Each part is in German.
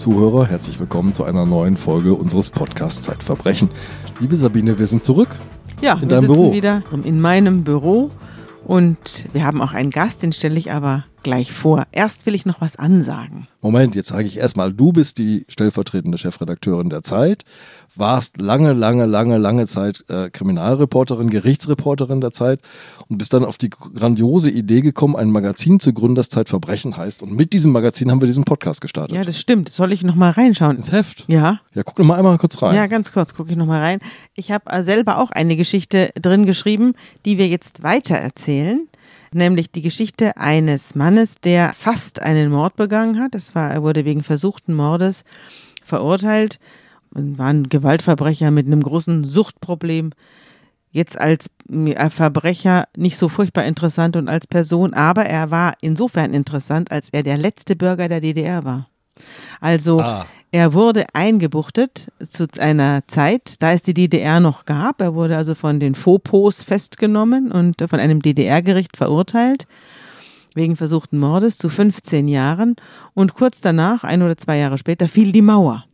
Zuhörer, herzlich willkommen zu einer neuen Folge unseres Podcasts Zeitverbrechen. Liebe Sabine, wir sind zurück. Ja, in wir deinem sitzen Büro. wieder in meinem Büro und wir haben auch einen Gast, den stelle ich aber gleich vor. Erst will ich noch was ansagen. Moment, jetzt sage ich erstmal, du bist die stellvertretende Chefredakteurin der Zeit, warst lange, lange, lange, lange Zeit äh, Kriminalreporterin, Gerichtsreporterin der Zeit und bist dann auf die grandiose Idee gekommen, ein Magazin zu gründen, das Zeitverbrechen heißt. Und mit diesem Magazin haben wir diesen Podcast gestartet. Ja, das stimmt. Soll ich noch mal reinschauen? Ins Heft. Ja, Ja, guck doch mal einmal kurz rein. ja, ganz kurz gucke ich noch mal rein. Ich habe äh, selber auch eine Geschichte drin geschrieben, die wir jetzt weiter erzählen. Nämlich die Geschichte eines Mannes, der fast einen Mord begangen hat. Das war, er wurde wegen versuchten Mordes verurteilt war ein Gewaltverbrecher mit einem großen Suchtproblem. Jetzt als äh, Verbrecher nicht so furchtbar interessant und als Person, aber er war insofern interessant, als er der letzte Bürger der DDR war. Also Ah. er wurde eingebuchtet zu einer Zeit, da es die DDR noch gab. Er wurde also von den Fopos festgenommen und von einem DDR-Gericht verurteilt wegen versuchten Mordes zu 15 Jahren. Und kurz danach, ein oder zwei Jahre später, fiel die Mauer.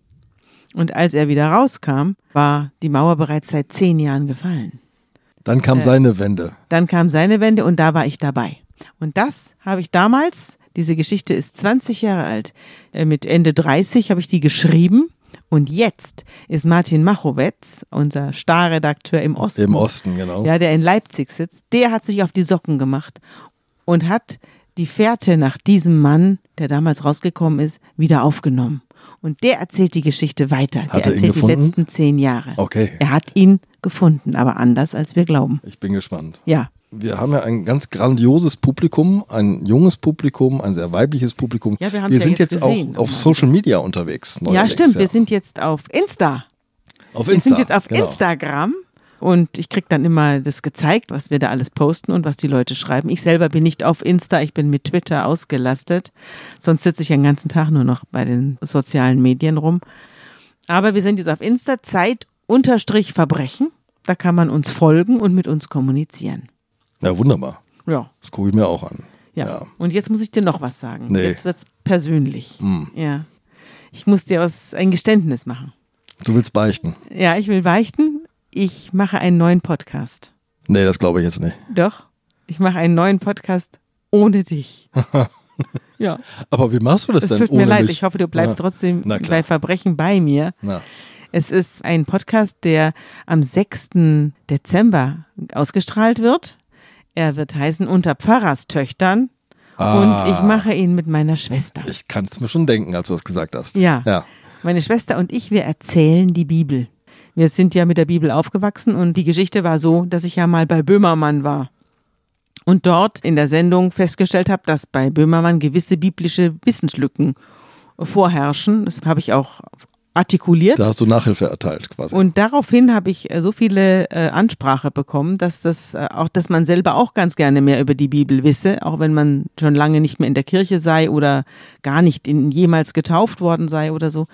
Und als er wieder rauskam, war die Mauer bereits seit zehn Jahren gefallen. Dann kam seine Wende. Dann kam seine Wende und da war ich dabei. Und das habe ich damals, diese Geschichte ist 20 Jahre alt, äh, mit Ende 30 habe ich die geschrieben. Und jetzt ist Martin Machowetz, unser Starredakteur im Osten, Im Osten, genau. ja, der in Leipzig sitzt, der hat sich auf die Socken gemacht und hat die Fährte nach diesem Mann, der damals rausgekommen ist, wieder aufgenommen. Und der erzählt die Geschichte weiter. Hat er der ihn erzählt die letzten zehn Jahre. Okay. Er hat ihn gefunden, aber anders als wir glauben. Ich bin gespannt. Ja. Wir haben ja ein ganz grandioses Publikum, ein junges Publikum, ein sehr weibliches Publikum. Ja, wir wir ja sind jetzt jetzt, auch auf Social Media unterwegs. Ja, stimmt. Wir sind jetzt auf Insta. auf Wir Insta. sind jetzt auf genau. Instagram und ich kriege dann immer das gezeigt, was wir da alles posten und was die Leute schreiben. Ich selber bin nicht auf Insta, ich bin mit Twitter ausgelastet. Sonst sitze ich den ganzen Tag nur noch bei den sozialen Medien rum. Aber wir sind jetzt auf Insta, Zeit unterstrich Verbrechen. Da kann man uns folgen und mit uns kommunizieren. Ja, wunderbar. Ja. Das gucke ich mir auch an. Ja. Ja. Und jetzt muss ich dir noch was sagen. Nee. Jetzt wird's persönlich. Hm. Ja. Ich muss dir was, ein Geständnis machen. Du willst beichten? Ja, ich will beichten. Ich mache einen neuen Podcast. Nee, das glaube ich jetzt nicht. Doch, ich mache einen neuen Podcast ohne dich. ja, Aber wie machst du das es denn tut ohne mir leid. mich? Ich hoffe, du bleibst Ja. trotzdem bei Verbrechen bei mir. Na, Es ist ein Podcast, der am 6. Dezember ausgestrahlt wird. Er wird heißen Unter Pfarrerstöchtern. Ah. Und ich mache ihn mit meiner Schwester. ich kann es mir schon denken, als du das gesagt hast. Ja. Ja. Meine Schwester und ich, wir erzählen die Bibel. Wir sind ja mit der Bibel aufgewachsen und die Geschichte war so, dass ich ja mal bei Böhmermann war. Und dort in der Sendung festgestellt habe, dass bei Böhmermann gewisse biblische Wissenslücken vorherrschen. Das habe ich auch artikuliert. Da hast du Nachhilfe erteilt quasi. Und daraufhin habe ich äh, so viele äh, Ansprache bekommen, dass das äh, auch, dass man selber auch ganz gerne mehr über die Bibel wisse, auch wenn man schon lange nicht mehr in der Kirche sei oder gar nicht in, jemals getauft worden sei oder so.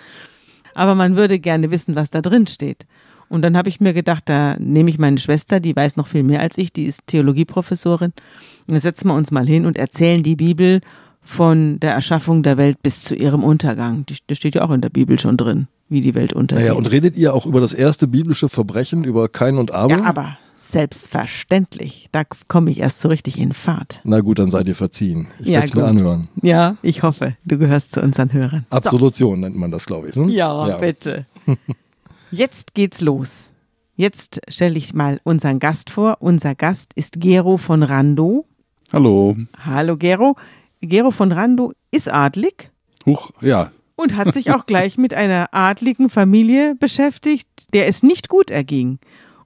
Aber man würde gerne wissen, was da drin steht. Und dann habe ich mir gedacht, da nehme ich meine Schwester, die weiß noch viel mehr als ich, die ist Theologieprofessorin. Und dann setzen wir uns mal hin und erzählen die Bibel von der Erschaffung der Welt bis zu ihrem Untergang. Das steht ja auch in der Bibel schon drin, wie die Welt untergeht. naja, und redet ihr auch über das erste biblische Verbrechen, über Kain und Abel? Ja, aber selbstverständlich. Da komme ich erst so richtig in Fahrt. Na gut, dann seid ihr verziehen. Ich Ja, werde es mir anhören. Ja, ich hoffe, du gehörst zu unseren Hörern. Absolution nennt man das, glaube ich. Ne? So. Ja, bitte. Jetzt geht's los. Jetzt stelle ich mal unseren Gast vor. Unser Gast ist Gero von Rando. Hallo. Hallo Gero. Gero von Rando ist adlig Huch, ja. und hat sich auch gleich mit einer adligen Familie beschäftigt, der es nicht gut erging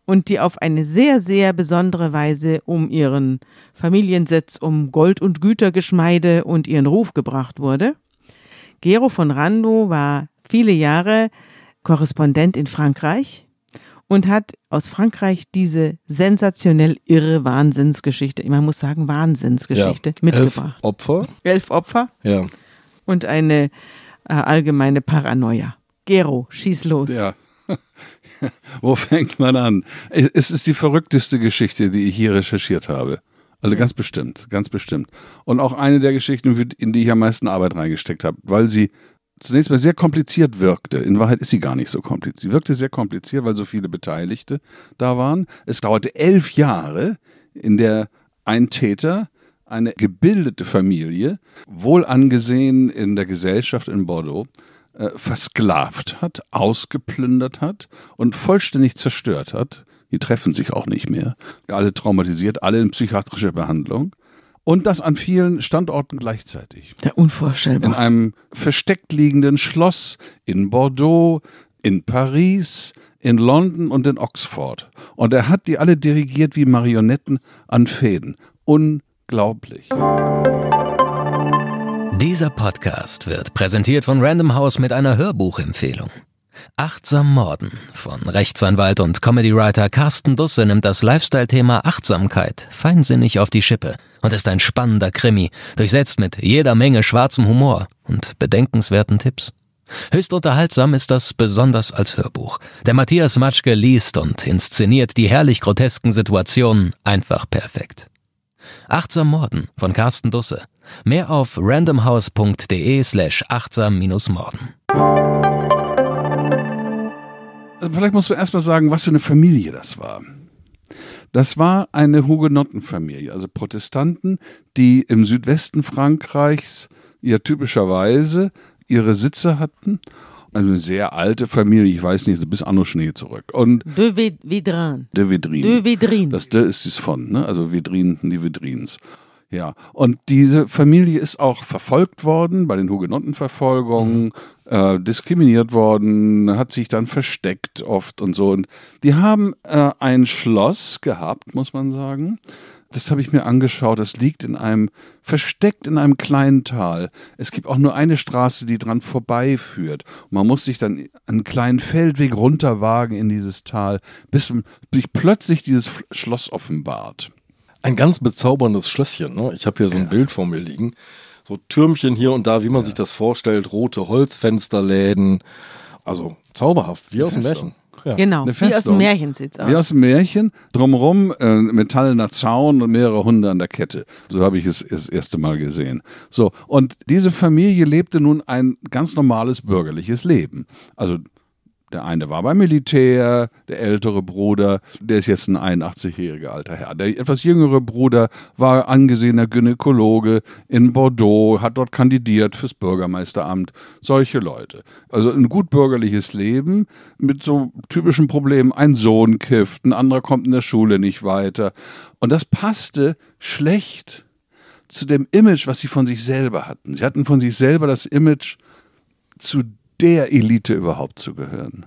und die auf eine sehr, sehr besondere Weise um ihren Familiensitz, um Gold- und Gütergeschmeide und ihren Ruf gebracht wurde. Gero von Rando war viele Jahre Korrespondent in Frankreich und hat aus Frankreich diese sensationell irre Wahnsinnsgeschichte, man muss sagen Wahnsinnsgeschichte, mitgebracht. Elf Opfer. Elf Opfer Ja. und eine äh, allgemeine Paranoia. Gero, schieß los. Ja. Wo fängt man an? Es ist die verrückteste Geschichte, die ich hier recherchiert habe. Also ganz bestimmt, ganz bestimmt. Und auch eine der Geschichten, in die ich am meisten Arbeit reingesteckt habe, weil sie zunächst mal sehr kompliziert wirkte. In Wahrheit ist sie gar nicht so kompliziert. Sie wirkte sehr kompliziert, weil so viele Beteiligte da waren. Es dauerte elf Jahre, in der ein Täter eine gebildete Familie, wohl angesehen in der Gesellschaft in Bordeaux, äh, versklavt hat, ausgeplündert hat und vollständig zerstört hat. Die treffen sich auch nicht mehr. Alle traumatisiert, alle in psychiatrischer Behandlung. Und das an vielen Standorten gleichzeitig. Ja, unvorstellbar. In einem versteckt liegenden Schloss in Bordeaux, in Paris, in London und in Oxford. Und er hat die alle dirigiert wie Marionetten an Fäden. Unglaublich. Dieser Podcast wird präsentiert von Random House mit einer Hörbuchempfehlung. Achtsam Morden von Rechtsanwalt und Comedywriter Carsten Dusse nimmt das Lifestyle-Thema Achtsamkeit feinsinnig auf die Schippe und ist ein spannender Krimi, durchsetzt mit jeder Menge schwarzem Humor und bedenkenswerten Tipps. Höchst unterhaltsam ist das besonders als Hörbuch. Der Matthias Matschke liest und inszeniert die herrlich grotesken Situationen einfach perfekt. Achtsam Morden von Carsten Dusse. Mehr auf randomhouse.de slash achtsam-morden. Also vielleicht musst du erstmal sagen, was für eine Familie das war. Das war eine Hugenottenfamilie, also Protestanten, die im Südwesten Frankreichs ja typischerweise ihre Sitze hatten. Also eine sehr alte Familie, ich weiß nicht, bis Anno Schnee zurück. Und De Vedrin. de Vedrin. De Vedrin. Das De ist es von, ne? also Vedrin, die Vedrins. Ja, und diese Familie ist auch verfolgt worden bei den Hugenottenverfolgungen, äh, diskriminiert worden, hat sich dann versteckt oft und so. Und die haben äh, ein Schloss gehabt, muss man sagen. Das habe ich mir angeschaut. Das liegt in einem, versteckt in einem kleinen Tal. Es gibt auch nur eine Straße, die dran vorbeiführt. Und man muss sich dann einen kleinen Feldweg runterwagen in dieses Tal, bis sich plötzlich dieses Schloss offenbart. Ein ganz bezauberndes Schlösschen. Ne? Ich habe hier so ein Bild vor mir liegen. So Türmchen hier und da, wie man sich das vorstellt. Rote Holzfensterläden. Also zauberhaft, wie aus dem. Märchen. Ja. Genau, wie aus dem Märchen sieht's aus. Wie aus dem Märchen, drumherum äh, metallener Zaun und mehrere Hunde an der Kette. So habe ich es das erste Mal gesehen. So, und diese Familie lebte nun ein ganz normales bürgerliches Leben. Also der eine war beim Militär, der ältere Bruder, der ist jetzt ein 81-jähriger alter Herr. Der etwas jüngere Bruder war angesehener Gynäkologe in Bordeaux, hat dort kandidiert fürs Bürgermeisteramt. Solche Leute. Also ein gut bürgerliches Leben mit so typischen Problemen. Ein Sohn kifft, ein anderer kommt in der Schule nicht weiter. Und das passte schlecht zu dem Image, was sie von sich selber hatten. Sie hatten von sich selber das Image, zu der Elite überhaupt zu gehören.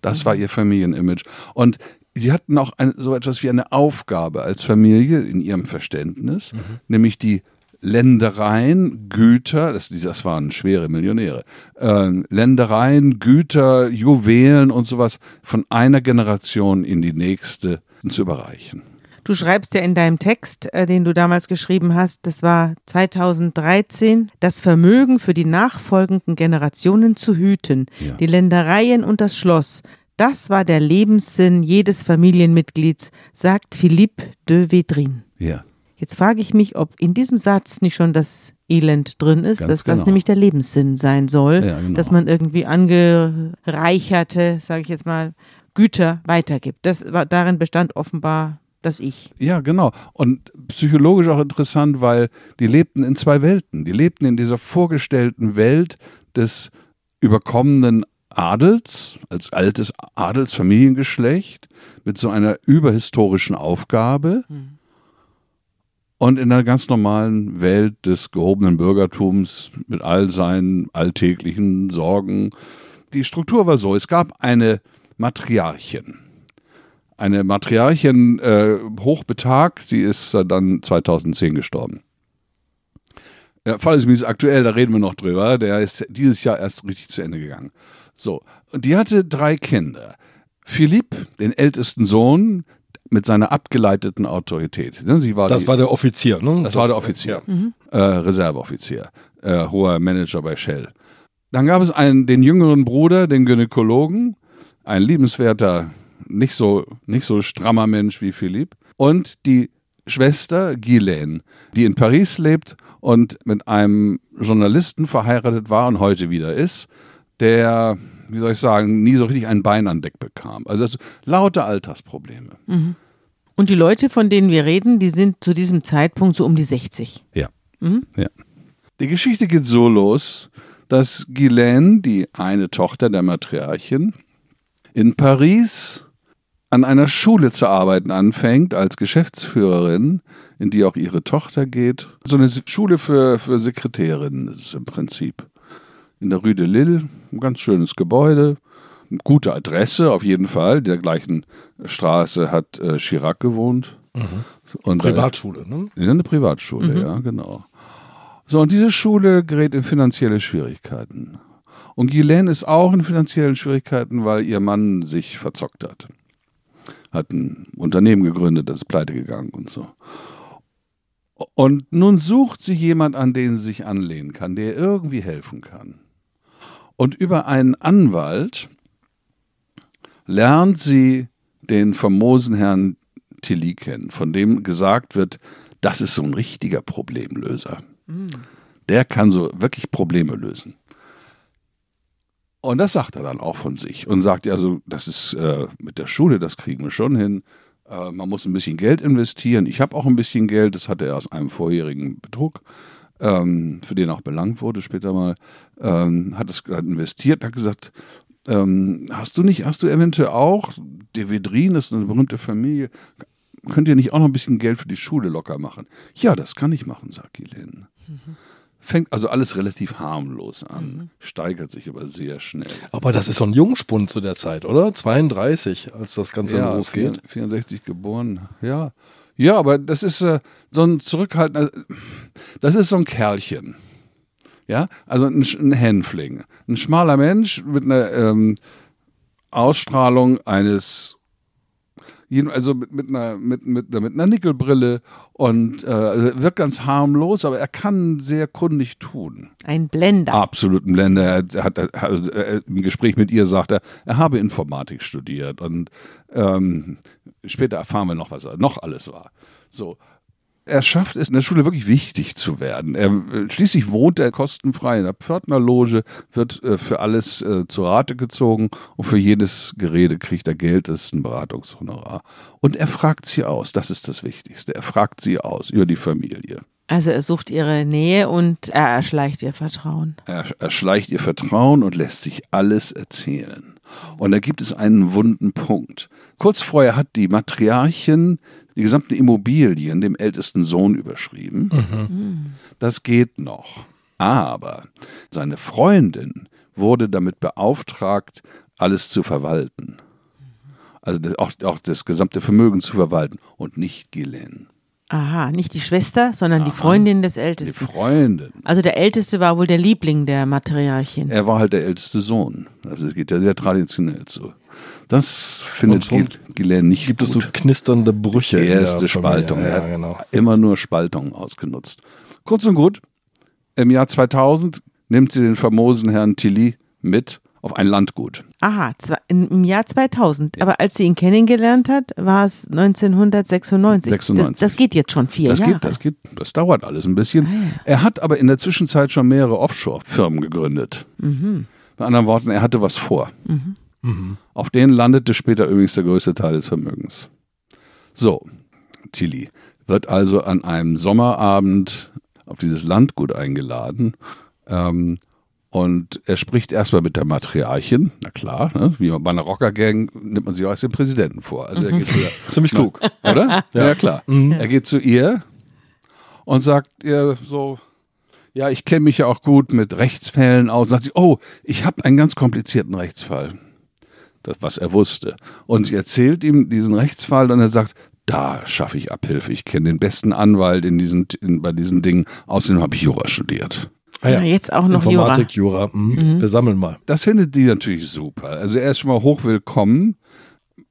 Das war ihr Familienimage. Und sie hatten auch ein, so etwas wie eine Aufgabe als Familie in ihrem Verständnis, nämlich die Ländereien, Güter, das, das waren schwere Millionäre, äh, Ländereien, Güter, Juwelen und sowas von einer Generation in die nächste zu überreichen. Du schreibst ja in deinem Text, äh, den du damals geschrieben hast, das war 2013, das Vermögen für die nachfolgenden Generationen zu hüten, Ja. die Ländereien und das Schloss. Das war der Lebenssinn jedes Familienmitglieds, sagt Philippe de Vedrin. Ja. Jetzt frage ich mich, ob in diesem Satz nicht schon das Elend drin ist, Ganz dass das genau. nämlich der Lebenssinn sein soll, Ja, genau. dass man irgendwie angereicherte, sage ich jetzt mal, Güter weitergibt. Das war, darin bestand offenbar das Ich. Ja, genau. Und psychologisch auch interessant, weil die lebten in zwei Welten. Die lebten in dieser vorgestellten Welt des überkommenen Adels, als altes Adelsfamiliengeschlecht, mit so einer überhistorischen Aufgabe. Und in einer ganz normalen Welt des gehobenen Bürgertums mit all seinen alltäglichen Sorgen. Die Struktur war so, es gab eine Matriarchin eine Matriarchin äh, hochbetagt. Sie ist äh, dann 2010 gestorben. Der Fall ist übrigens aktuell, da reden wir noch drüber. Der ist dieses Jahr erst richtig zu Ende gegangen. So, und die hatte drei Kinder. Philipp, den ältesten Sohn, mit seiner abgeleiteten Autorität. Sie war Das die, war der Offizier, ne? das war der Offizier, Ja. äh, Reserveoffizier, äh, hoher Manager bei Shell. Dann gab es einen, den jüngeren Bruder, den Gynäkologen, ein liebenswerter, nicht so, nicht so strammer Mensch wie Philipp. Und die Schwester Ghislaine, die in Paris lebt und mit einem Journalisten verheiratet war und heute wieder ist, der, wie soll ich sagen, nie so richtig ein Bein an Deck bekam. Also das, lauter Altersprobleme. Und die Leute, von denen wir reden, die sind zu diesem Zeitpunkt so um die 60. Ja. ja. Die Geschichte geht so los, dass Guylaine, die eine Tochter der Matriarchin, in Paris an einer Schule zu arbeiten anfängt als Geschäftsführerin, in die auch ihre Tochter geht. So eine Schule für, für Sekretärinnen ist es im Prinzip. In der Rue de Lille, ein ganz schönes Gebäude, eine gute Adresse auf jeden Fall. In der gleichen Straße hat äh, Chirac gewohnt. Und, äh, Privatschule, ne? ja, eine Privatschule, ja, genau. So, und diese Schule gerät in finanzielle Schwierigkeiten. Und Guylaine ist auch in finanziellen Schwierigkeiten, weil ihr Mann sich verzockt hat. Hat ein Unternehmen gegründet, das ist pleite gegangen und so. Und nun sucht sie jemand, an den sie sich anlehnen kann, der irgendwie helfen kann. Und über einen Anwalt lernt sie den famosen Herrn Tilly kennen, von dem gesagt wird, das ist so ein richtiger Problemlöser. Der kann so wirklich Probleme lösen. Und das sagt er dann auch von sich und sagt, ja, also das ist äh, mit der Schule, das kriegen wir schon hin. Äh, man muss ein bisschen Geld investieren. Ich habe auch ein bisschen Geld, das hatte er aus einem vorherigen Betrug, ähm, für den auch belangt wurde später mal, ähm, hat es investiert, hat gesagt, ähm, hast du nicht, hast du eventuell auch, der Vedrin ist eine berühmte Familie, könnt ihr nicht auch noch ein bisschen Geld für die Schule locker machen? Ja, das kann ich machen, sagt Ghislaine. Fängt also alles relativ harmlos an, steigert sich aber sehr schnell. Aber das ist so ein Jungspund zu der Zeit, oder? 32, als das Ganze losgeht. 64 geboren, ja. Ja, aber das ist äh, so ein zurückhaltender, das ist so ein Kerlchen. Ja, also ein, ein Hänfling. Ein schmaler Mensch mit einer ähm, Ausstrahlung eines, also mit, mit, einer, mit, mit, mit einer Nickelbrille und äh, wirkt ganz harmlos, aber er kann sehr kundig tun. Ein Blender. Absoluten Blender. Er hat, er hat er, im Gespräch mit ihr sagt er, er habe Informatik studiert und ähm, später erfahren wir noch, was er noch alles war. So. Er schafft es in der Schule wirklich wichtig zu werden. Er, äh, schließlich wohnt er kostenfrei in der Pförtnerloge, wird äh, für alles äh, zu Rate gezogen und für jedes Gerede kriegt er Geld, das ist ein Beratungshonorar. Und er fragt sie aus, das ist das Wichtigste. Er fragt sie aus über die Familie. Also er sucht ihre Nähe und er erschleicht ihr Vertrauen. Er erschleicht ihr Vertrauen und lässt sich alles erzählen. Und da gibt es einen wunden Punkt. Kurz vorher hat die Matriarchin die gesamten Immobilien dem ältesten Sohn überschrieben. Das geht noch. Aber seine Freundin wurde damit beauftragt, alles zu verwalten. Also auch, auch das gesamte Vermögen zu verwalten und nicht Ghislaine. Aha, nicht die Schwester, sondern die Freundin des Die Ältesten. Freundin. Also der Älteste war wohl der Liebling der Matriarchin. Er war halt der älteste Sohn. Also es geht ja sehr traditionell zu. Das findet Und schon Gil- Ghislaine nicht Gibt gut. es so knisternde Brüche. in der Erste. Spaltung. Er Ja, hat genau. immer nur Spaltungen ausgenutzt. Kurz und gut, im Jahr 2000 nimmt sie den famosen Herrn Tilly mit auf ein Landgut. Aha, im Jahr 2000. Aber als sie ihn kennengelernt hat, war es 1996. 96. Das, das geht jetzt schon vier Das Jahre. geht, das geht, das dauert alles ein bisschen. Er hat aber in der Zwischenzeit schon mehrere Offshore-Firmen gegründet. Mit anderen Worten, er hatte was vor. Auf denen landete später übrigens der größte Teil des Vermögens. So, Tilly wird also an einem Sommerabend auf dieses Landgut eingeladen. Ähm, und er spricht erstmal mit der Matriarchin, na klar, ne? wie bei einer Rockergang nimmt man sich auch als den Präsidenten vor. Also er geht zu der, Ziemlich klug. oder? Ja, klar. Er geht zu ihr und sagt ihr so, ja, ich kenne mich ja auch gut mit Rechtsfällen aus. Und sagt sie, oh, ich habe einen ganz komplizierten Rechtsfall. Das, was er wusste. Und sie erzählt ihm diesen Rechtsfall und er sagt, da schaffe ich Abhilfe. Ich kenne den besten Anwalt in diesen, in, bei diesen Dingen. Außerdem habe ich Jura studiert. Ah, Ja, jetzt auch noch Jura. Informatik, Jura. Mhm. Wir sammeln mal. Das findet die natürlich super. Also er ist schon mal hochwillkommen.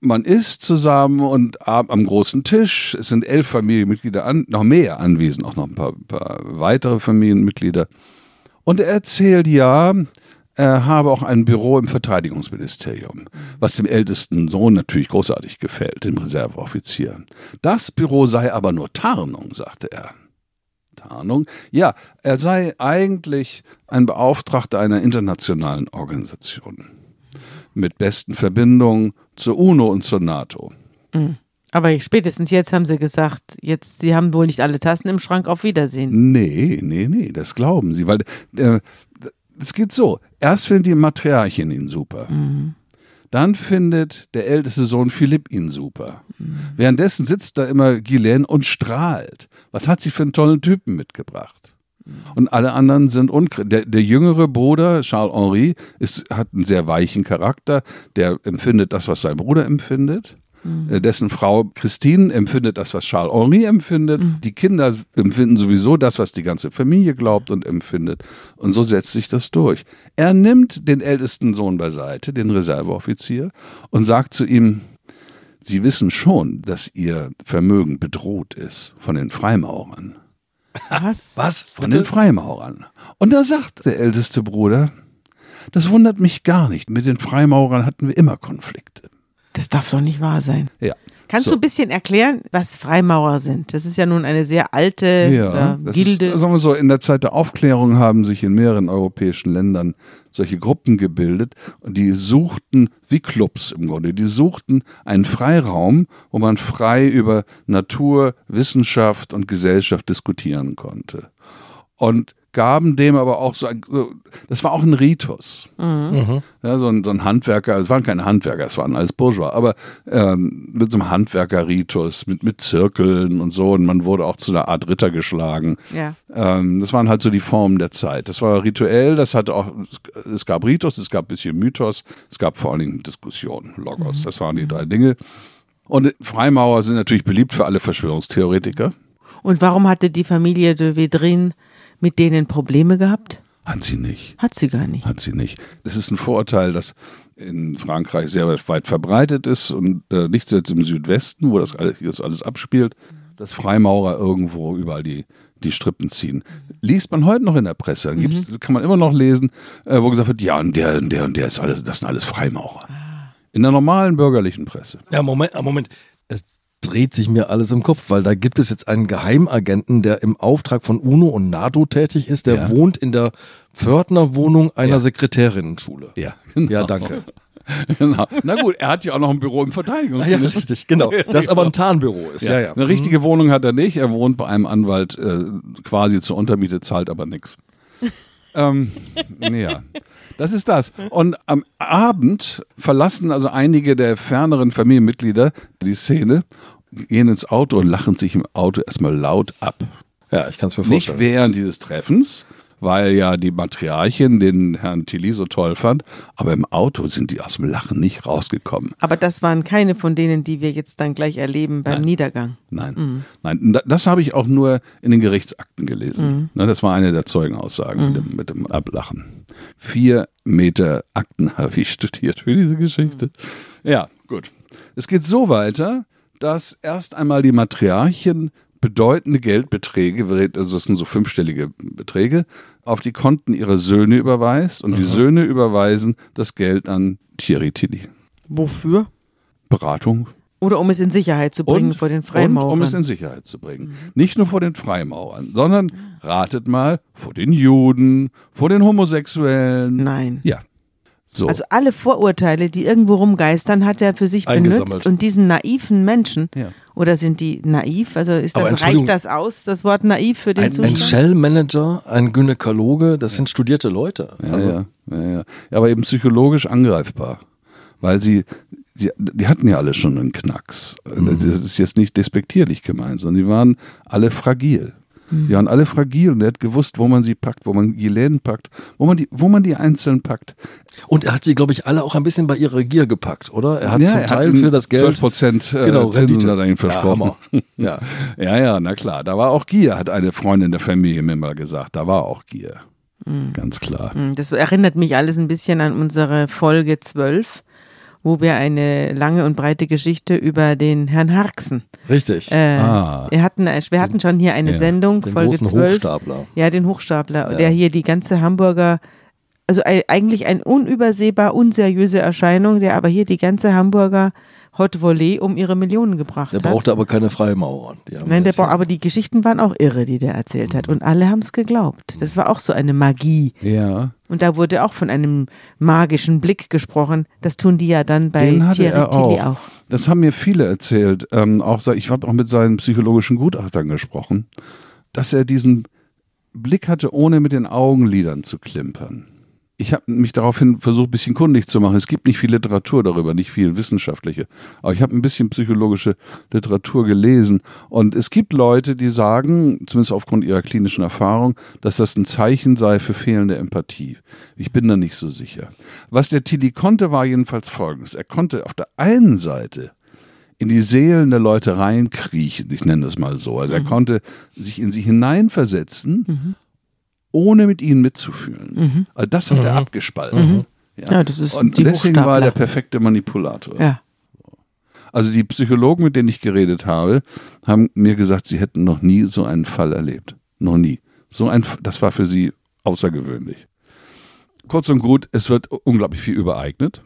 Man isst zusammen und am großen Tisch. Es sind elf Familienmitglieder an, noch mehr anwesend, auch noch ein paar, paar weitere Familienmitglieder. Und er erzählt ja, er habe auch ein Büro im Verteidigungsministerium, was dem ältesten Sohn natürlich großartig gefällt, dem Reserveoffizier. Das Büro sei aber nur Tarnung, sagte er. Tarnung. Ja, er sei eigentlich ein Beauftragter einer internationalen Organisation mit besten Verbindungen zur UNO und zur NATO. Aber spätestens jetzt haben sie gesagt, jetzt, sie haben wohl nicht alle Tassen im Schrank, auf Wiedersehen. Nee, nee, nee, das glauben sie, weil äh, es geht so. Erst findet die Matriarchin ihn super. Dann findet der älteste Sohn Philipp ihn super. Währenddessen sitzt da immer Ghislaine und strahlt. Was hat sie für einen tollen Typen mitgebracht? Und alle anderen sind unkrieg. Der, der jüngere Bruder, Charles Henri, ist, hat einen sehr weichen Charakter. Der empfindet das, was sein Bruder empfindet. Äh, Dessen Frau Christine empfindet das, was Charles Henri empfindet. Die Kinder empfinden sowieso das, was die ganze Familie glaubt und empfindet. Und so setzt sich das durch. Er nimmt den ältesten Sohn beiseite, den Reserveoffizier, und sagt zu ihm, Sie wissen schon, dass Ihr Vermögen bedroht ist von den Freimaurern. Was? Was? Von den Freimaurern. Und da sagt der älteste Bruder, das wundert mich gar nicht. Mit den Freimaurern hatten wir immer Konflikte. Das darf doch nicht wahr sein. Ja. Kannst So. du ein bisschen erklären, was Freimaurer sind? Das ist ja nun eine sehr alte Ja, äh, Gilde. Ist, sagen wir so, in der Zeit der Aufklärung haben sich in mehreren europäischen Ländern solche Gruppen gebildet und die suchten, wie Clubs im Grunde, die suchten einen Freiraum, wo man frei über Natur, Wissenschaft und Gesellschaft diskutieren konnte. Und gaben dem aber auch so, ein, so das war auch ein Ritus. Ja, so, ein, so ein Handwerker, es waren keine Handwerker, es waren alles Bourgeois, aber ähm, mit so einem Handwerker-Ritus, mit, mit Zirkeln und so, und man wurde auch zu einer Art Ritter geschlagen. ja. Ähm, das waren halt so die Formen der Zeit. Das war rituell, das hatte auch, es gab Ritus, es gab ein bisschen Mythos, es gab vor allen Dingen Diskussion, Logos, das waren die drei Dinge. Und Freimaurer sind natürlich beliebt für alle Verschwörungstheoretiker. Und warum hatte die Familie de Vedrin mit denen Probleme gehabt? Hat sie nicht. Hat sie gar nicht. Hat sie nicht. Es ist ein Vorurteil, das in Frankreich sehr weit verbreitet ist und äh, nicht jetzt im Südwesten, wo das alles, das alles abspielt, dass Freimaurer irgendwo überall die, die Strippen ziehen. Liest man heute noch in der Presse, dann gibt's, kann man immer noch lesen, äh, wo gesagt wird, ja, und der, und der und der ist alles, das sind alles Freimaurer. In der normalen bürgerlichen Presse. Ja, Moment, ah, Moment. Es dreht sich mir alles im Kopf, weil da gibt es jetzt einen Geheimagenten, der im Auftrag von UNO und NATO tätig ist, der Ja. wohnt in der Pförtnerwohnung einer Ja. Sekretärinnenschule. Ja, genau. Ja, danke. genau. Na gut, er hat ja auch noch ein Büro im Verteidigungsministerium. richtig, genau. Das aber ein Tarnbüro ist. Ja, ja. Eine richtige Wohnung hat er nicht. Er wohnt bei einem Anwalt äh, quasi zur Untermiete, zahlt aber nichts. Ähm, ja, das ist das. Und am Abend verlassen also einige der ferneren Familienmitglieder die Szene, gehen ins Auto und lachen sich im Auto erstmal laut ab. Ja, ich kann es mir Nicht vorstellen. während dieses Treffens, weil ja die Matriarchin den Herrn Tilly so toll fand, aber im Auto sind die aus dem Lachen nicht rausgekommen. Aber das waren keine von denen, die wir jetzt dann gleich erleben beim Niedergang. Nein, nein, da- das habe ich auch nur in den Gerichtsakten gelesen. Ne, das war eine der Zeugenaussagen mit, dem, mit dem Ablachen. Vier Meter Akten habe ich studiert für diese Geschichte. Ja, gut. Es geht so weiter, dass erst einmal die Matriarchin bedeutende Geldbeträge, also das sind so fünfstellige Beträge, auf die Konten ihrer Söhne überweist und die Söhne überweisen das Geld an Thierry Tilly. Wofür? Beratung, Oder um es in Sicherheit zu bringen vor den Freimaurern. und um es in Sicherheit zu bringen. Nicht nur vor den Freimaurern, sondern ratet mal, vor den Juden, vor den Homosexuellen. Nein. Ja. So. Also alle Vorurteile, die irgendwo rumgeistern, hat er für sich benutzt und diesen naiven Menschen, Ja. oder sind die naiv? Also ist das, reicht das aus, das Wort naiv für den Ein, ein Zustand? Shell-Manager, ein Gynäkologe, das sind studierte Leute. ja, Also, ja, ja, ja. ja, aber eben psychologisch angreifbar. Weil sie, sie, die hatten ja alle schon einen Knacks. Das ist jetzt nicht despektierlich gemeint, sondern die waren alle fragil. Die waren alle fragil und er hat gewusst, wo man sie packt, wo man Giläden packt, wo man die, wo man die einzeln packt. Und er hat sie, glaube ich, alle auch ein bisschen bei ihrer Gier gepackt, oder? Er hat Ja, zum er Teil hat für das Geld 12 Prozent äh, Genau, Zinsen Rendite. hat er ihnen versprochen. Ja. Ja. ja, ja, na klar. Da war auch Gier, hat eine Freundin der Familie mir mal gesagt. Da war auch Gier. Ganz klar. Hm, Das erinnert mich alles ein bisschen an unsere Folge 12, wo wir eine lange und breite Geschichte über den Herrn Harksen. Richtig. Äh, Ah. wir, hatten, wir hatten schon hier eine Ja, Sendung, Den Folge großen 12. Hochstapler. Ja, den Hochstapler, Ja. der hier die ganze Hamburger, also ei- eigentlich eine unübersehbar unseriöse Erscheinung, der aber hier die ganze Hamburger Haute Volée um ihre Millionen gebracht Der hat. brauchte aber keine Freimaurer. Nein, der aber die Geschichten waren auch irre, die der erzählt hat. Und alle haben es geglaubt. Das war auch so eine Magie. Ja. Und da wurde auch von einem magischen Blick gesprochen. Das tun die ja dann bei Den hatte Thierry er Tilly auch. auch. Das haben mir viele erzählt. Ähm, auch ich habe auch mit seinen psychologischen Gutachtern gesprochen, dass er diesen Blick hatte, ohne mit den Augenlidern zu klimpern. Ich habe mich daraufhin versucht, ein bisschen kundig zu machen. Es gibt nicht viel Literatur darüber, nicht viel wissenschaftliche. Aber ich habe ein bisschen psychologische Literatur gelesen. Und es gibt Leute, die sagen, zumindest aufgrund ihrer klinischen Erfahrung, dass das ein Zeichen sei für fehlende Empathie. Ich bin da nicht so sicher. Was der Tilly konnte, war jedenfalls folgendes. Er konnte auf der einen Seite in die Seelen der Leute reinkriechen, ich nenne das mal so. Also er konnte sich in sie hineinversetzen, ohne mit ihnen mitzufühlen. Also das hat er abgespalten. Ja, das ist Und die deswegen war er Hochstapler. der perfekte Manipulator. Ja. Also die Psychologen, mit denen ich geredet habe, haben mir gesagt, sie hätten noch nie so einen Fall erlebt. Noch nie. So ein, das war für sie außergewöhnlich. Kurz und gut, es wird unglaublich viel übereignet.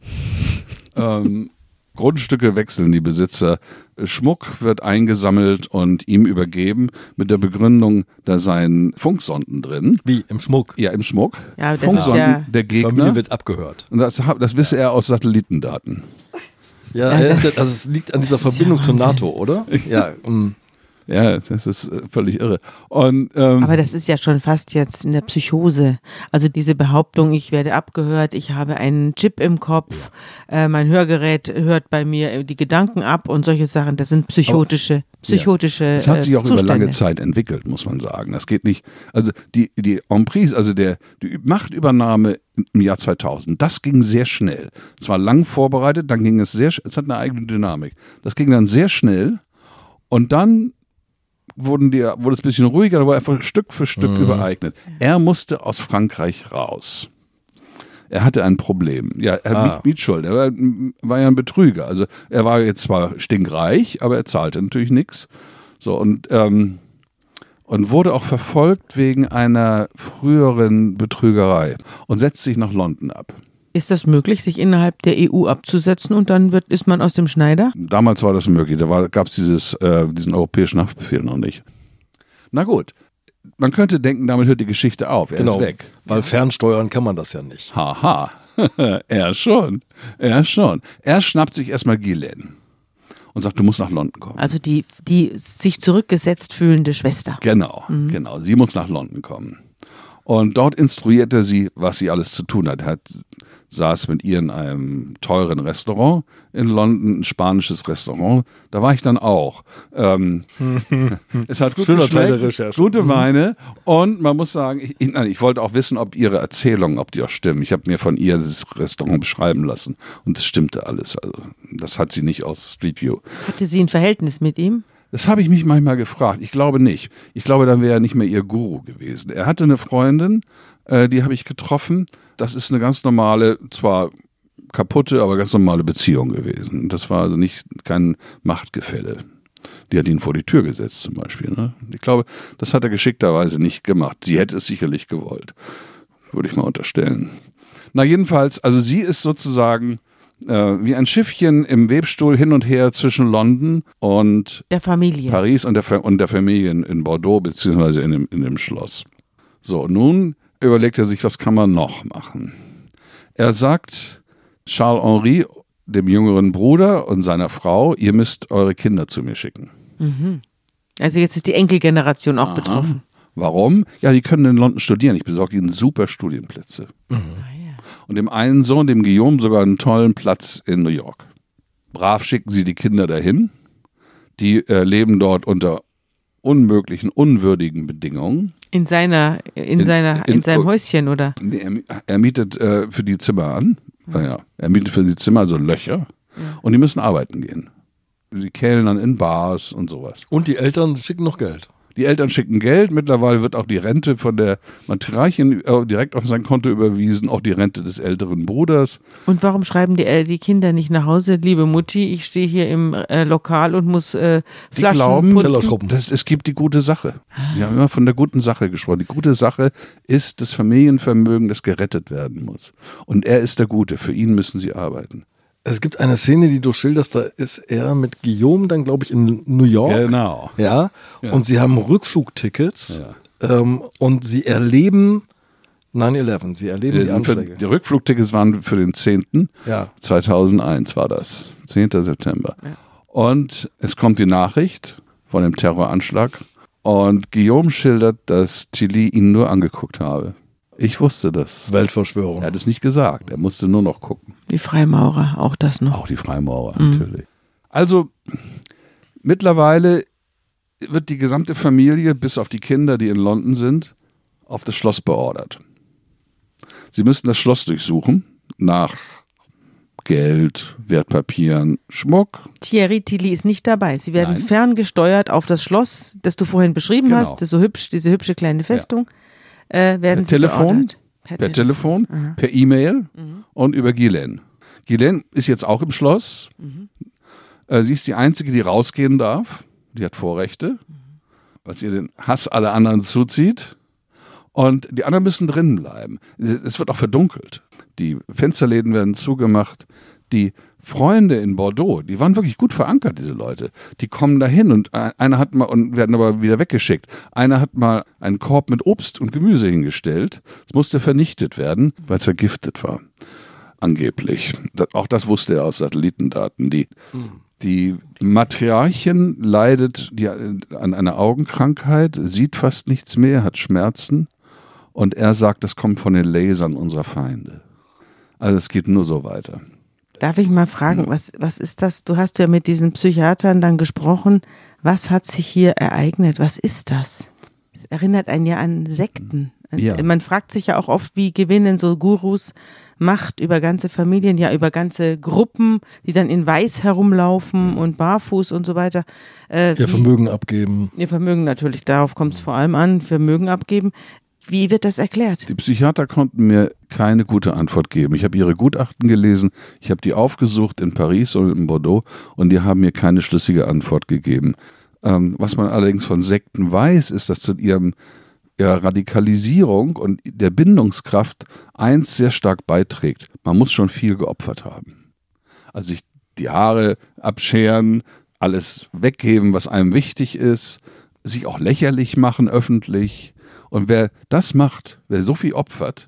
ähm, Grundstücke wechseln die Besitzer. Schmuck wird eingesammelt und ihm übergeben mit der Begründung, da seien Funksonden drin. Wie im Schmuck. Ja, im Schmuck. Ja, das ist Funksonden ja- der Die Familie Gegner. wird abgehört. Und das, das wisse er aus Satellitendaten. Ja, Ja, das- also es liegt an dieser ist ja Verbindung zur. NATO, oder? Ja, mm. Ja, das ist äh, völlig irre. Und ähm, Aber das ist ja schon fast jetzt in der Psychose. Also diese Behauptung, ich werde abgehört, ich habe einen Chip im Kopf, äh, mein Hörgerät hört bei mir die Gedanken ab und solche Sachen, das sind psychotische, psychotische Es hat sich äh, auch über Zustände. lange Zeit entwickelt, muss man sagen. Das geht nicht. Also die, die Emprise, also der, die Machtübernahme im Jahr 2000, das ging sehr schnell. Es war lang vorbereitet, dann ging es sehr, sch- es hat eine eigene Dynamik. Das ging dann sehr schnell und dann wurden die, wurde es ein bisschen ruhiger, da wurde einfach Stück für Stück übereignet. Er musste aus Frankreich raus. Er hatte ein Problem. Ja, er Ah. Mietschuld. Er war, war ja ein Betrüger. Also er war jetzt zwar stinkreich, aber er zahlte natürlich nichts. So und ähm, und wurde auch verfolgt wegen einer früheren Betrügerei und setzt sich nach London ab. Ist das möglich, sich innerhalb der EU abzusetzen und dann wird, ist man aus dem Schneider? Damals war das möglich, da gab es dieses, äh, diesen europäischen Haftbefehl noch nicht. Na gut, man könnte denken, damit hört die Geschichte auf. Er genau. ist weg. Weil fernsteuern kann man das ja nicht. Haha, er schon, er schon. Er schnappt sich erstmal Ghislaine und sagt, du musst nach London kommen. Also die, die sich zurückgesetzt fühlende Schwester. Genau, genau. Sie muss nach London kommen. Und dort instruiert er sie, was sie alles zu tun hat. Er hat saß mit ihr in einem teuren Restaurant in London, ein spanisches Restaurant. Da war ich dann auch. Ähm, es hat gut Schöner geschmeckt, Recherche. gute Weine und man muss sagen, ich, ich, nein, ich wollte auch wissen, ob ihre Erzählungen, ob die auch stimmen. Ich habe mir von ihr das Restaurant beschreiben lassen und es stimmte alles. Also das hat sie nicht aus Street View. Hatte sie ein Verhältnis mit ihm? Das habe ich mich manchmal gefragt. Ich glaube nicht. Ich glaube, dann wäre er nicht mehr ihr Guru gewesen. Er hatte eine Freundin, äh, die habe ich getroffen. Das ist eine ganz normale, zwar kaputte, aber ganz normale Beziehung gewesen. Das war also nicht kein Machtgefälle. Die hat ihn vor die Tür gesetzt zum Beispiel. Ne? Ich glaube, das hat er geschickterweise nicht gemacht. Sie hätte es sicherlich gewollt. Würde ich mal unterstellen. Na jedenfalls, also sie ist sozusagen äh, wie ein Schiffchen im Webstuhl hin und her zwischen London und Der Familie. Paris und der, Fa- und der Familie in, in Bordeaux, beziehungsweise in dem, in dem Schloss. So, nun überlegt er sich, was kann man noch machen? Er sagt Charles-Henri, dem jüngeren Bruder und seiner Frau, ihr müsst eure Kinder zu mir schicken. Also jetzt ist die Enkelgeneration auch betroffen. Warum? Ja, die können in London studieren. Ich besorge ihnen super Studienplätze. Und dem einen Sohn, dem Guillaume, sogar einen tollen Platz in New York. Brav schicken sie die Kinder dahin. Die äh, leben dort unter unmöglichen, unwürdigen Bedingungen. In seiner, in, In- seiner, in, in- seinem Häuschen, oder? Nee, Er, er mietet äh, für die Zimmer an. Naja, er mietet für die Zimmer also Löcher. Und die müssen arbeiten gehen. Sie kellnern in Bars und sowas. Und die Eltern schicken noch Geld. Die Eltern schicken Geld. Mittlerweile wird auch die Rente von der Matriarchin äh, direkt auf sein Konto überwiesen. Auch die Rente des älteren Bruders. Und warum schreiben die, äh, die Kinder nicht nach Hause, liebe Mutti, ich stehe hier im äh, Lokal und muss äh, Die Flaschen glauben, putzen? Tellerschrubben. dass es gibt die gute Sache. Wir haben immer von der guten Sache gesprochen. Die gute Sache ist das Familienvermögen, das gerettet werden muss. Und er ist der Gute. Für ihn müssen sie arbeiten. Es gibt eine Szene, die du schilderst, da ist er mit Guillaume dann, glaube ich, in New York. Genau. Ja. Ja. Und sie haben Rückflugtickets ähm, und sie erleben 9-11. Sie erleben die Die, für, Anschläge. die Rückflugtickets waren für den 10. Ja. 2001 war das. 10. September. Und es kommt die Nachricht von dem Terroranschlag und Guillaume schildert, dass Tilly ihn nur angeguckt habe. Ich wusste das. Weltverschwörung. Er hat es nicht gesagt. Er musste nur noch gucken. Die Freimaurer, auch das noch. Auch die Freimaurer natürlich. Also mittlerweile wird die gesamte Familie, bis auf die Kinder, die in London sind, auf das Schloss beordert. Sie müssen das Schloss durchsuchen nach Geld, Wertpapieren, Schmuck. Thierry Tilly ist nicht dabei. Sie werden Nein. ferngesteuert auf das Schloss, das du vorhin beschrieben Genau. hast, das so hübsch, diese hübsche kleine Festung. Äh, werden Per sie Telefon? beordert. Per Tele- Telefon, per E-Mail und über Ghislaine. Ghislaine ist jetzt auch im Schloss. Äh, sie ist die Einzige, die rausgehen darf. Die hat Vorrechte, weil sie den Hass aller anderen zuzieht. Und die anderen müssen drinnen bleiben. Es wird auch verdunkelt. Die Fensterläden werden zugemacht. Die Freunde in Bordeaux, die waren wirklich gut verankert, diese Leute. Die kommen dahin und äh, einer hat mal und werden aber wieder weggeschickt. Einer hat mal einen Korb mit Obst und Gemüse hingestellt. Es musste vernichtet werden, weil es vergiftet war. Angeblich. Auch das wusste er aus Satellitendaten. Die, die Matriarchin leidet die, an einer Augenkrankheit, sieht fast nichts mehr, hat Schmerzen und er sagt, das kommt von den Lasern unserer Feinde. Also es geht nur so weiter. Darf ich mal fragen, was, was ist das? Du hast ja mit diesen Psychiatern dann gesprochen. Was hat sich hier ereignet? Was ist das? Es erinnert einen ja an Sekten. Ja. Man fragt sich ja auch oft, wie gewinnen so Gurus Macht über ganze Familien, ja über ganze Gruppen, die dann in Weiß herumlaufen und barfuß und so weiter. Äh, Ihr Vermögen abgeben. Ihr Vermögen natürlich, darauf kommt es vor allem an, Vermögen abgeben. Wie wird das erklärt? Die Psychiater konnten mir keine gute Antwort geben. Ich habe ihre Gutachten gelesen, ich habe die aufgesucht in Paris und in Bordeaux und die haben mir keine schlüssige Antwort gegeben. Ähm, was man allerdings von Sekten weiß, ist, dass zu ihrem ihrer Radikalisierung und der Bindungskraft eins sehr stark beiträgt. Man muss schon viel geopfert haben. Also sich die Haare abscheren, alles weggeben, was einem wichtig ist, sich auch lächerlich machen öffentlich. Und wer das macht, wer so viel opfert,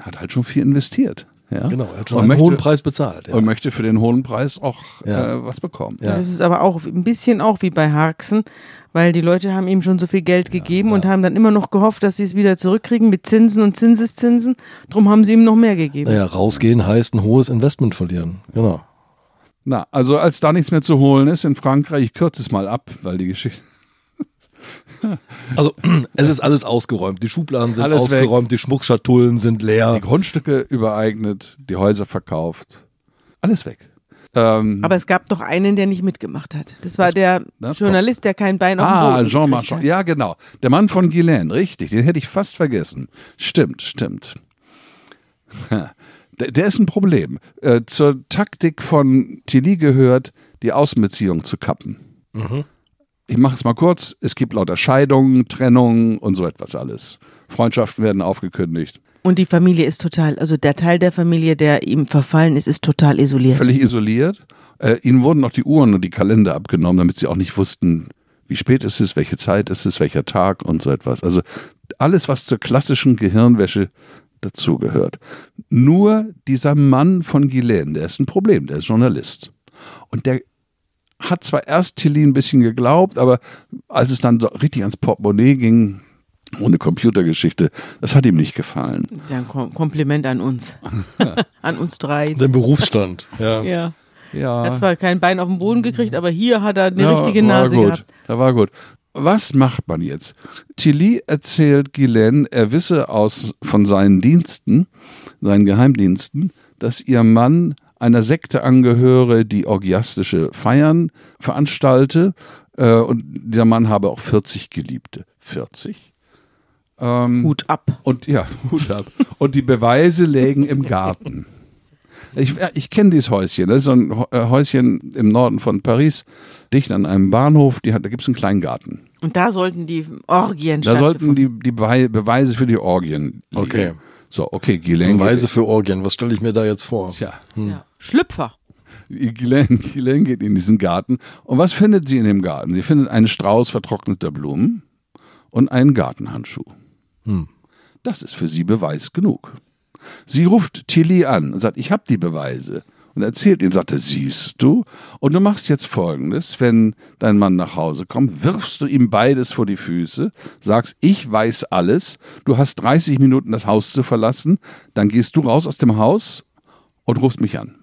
hat halt schon viel investiert. Ja? Genau, er hat schon und einen möchte, hohen Preis bezahlt. Ja. Und möchte für den hohen Preis auch Ja. äh, was bekommen. Ja. Das ist aber auch ein bisschen auch wie bei Harksen, weil die Leute haben ihm schon so viel Geld gegeben und haben dann immer noch gehofft, dass sie es wieder zurückkriegen mit Zinsen und Zinseszinsen. Drum haben sie ihm noch mehr gegeben. Naja, rausgehen heißt ein hohes Investment verlieren. Genau. Na, also als da nichts mehr zu holen ist in Frankreich, ich kürze es mal ab, weil die Geschichte. Also es ist alles ausgeräumt. Die Schubladen sind Alles weg. ausgeräumt, die Schmuckschatullen sind leer. Die Grundstücke übereignet, die Häuser verkauft. Alles weg. Ähm, Aber es gab doch einen, der nicht mitgemacht hat. Das war der das Journalist, der kein Bein auf dem ah, Boden Jean Marchand. Ja, genau. Der Mann von Guylaine, richtig. Den hätte ich fast vergessen. Stimmt, stimmt. Der, der ist ein Problem. Äh, zur Taktik von Tilly gehört, die Außenbeziehung zu kappen. Ich mache es mal kurz. Es gibt lauter Scheidungen, Trennungen und so etwas alles. Freundschaften werden aufgekündigt. Und die Familie ist total, also der Teil der Familie, der ihm verfallen ist, ist total isoliert. Völlig isoliert. Äh, ihnen wurden noch die Uhren und die Kalender abgenommen, damit sie auch nicht wussten, wie spät ist es, welche Zeit ist es, welcher Tag und so etwas. Also alles, was zur klassischen Gehirnwäsche dazugehört. Nur dieser Mann von Guylaine, der ist ein Problem, der ist Journalist. Und der hat zwar erst Tilly ein bisschen geglaubt, aber als es dann so richtig ans Portemonnaie ging, ohne Computergeschichte, das hat ihm nicht gefallen. Das ist ja ein Kom Kompliment an uns. an uns drei. Den Berufsstand. Ja. Ja. Ja. Er hat zwar kein Bein auf den Boden gekriegt, aber hier hat er eine Ja, richtige war Nase gut. gehabt. Da war gut. Was macht man jetzt? Tilly erzählt Guylaine, er wisse aus, von seinen Diensten, seinen Geheimdiensten, dass ihr Mann einer Sekte angehöre, die orgiastische Feiern veranstalte. Äh, und dieser Mann habe auch 40 Geliebte. 40? Ähm, Hut ab. und ja, Hut ab. Und die Beweise lägen im Garten. Ich, ich kenne dieses Häuschen. Das ist so ein äh, Häuschen im Norden von Paris, dicht an einem Bahnhof. Die hat, da gibt es einen kleinen Garten. Und da sollten die Orgien Da sollten die, die Bewei- Beweise für die Orgien liegen. So, okay, Ghislaine. Beweise für Orgien. Was stelle ich mir da jetzt vor? Tja, ja. Schlüpfer. Ghislaine, Ghislaine geht in diesen Garten. Und was findet sie in dem Garten? Sie findet einen Strauß vertrockneter Blumen und einen Gartenhandschuh. Hm. Das ist für sie Beweis genug. Sie ruft Tilly an und sagt, ich habe die Beweise. Und erzählt ihm, sagte, siehst du? Und du machst jetzt folgendes, wenn dein Mann nach Hause kommt, wirfst du ihm beides vor die Füße, sagst, ich weiß alles, du hast 30 Minuten das Haus zu verlassen, dann gehst du raus aus dem Haus und rufst mich an.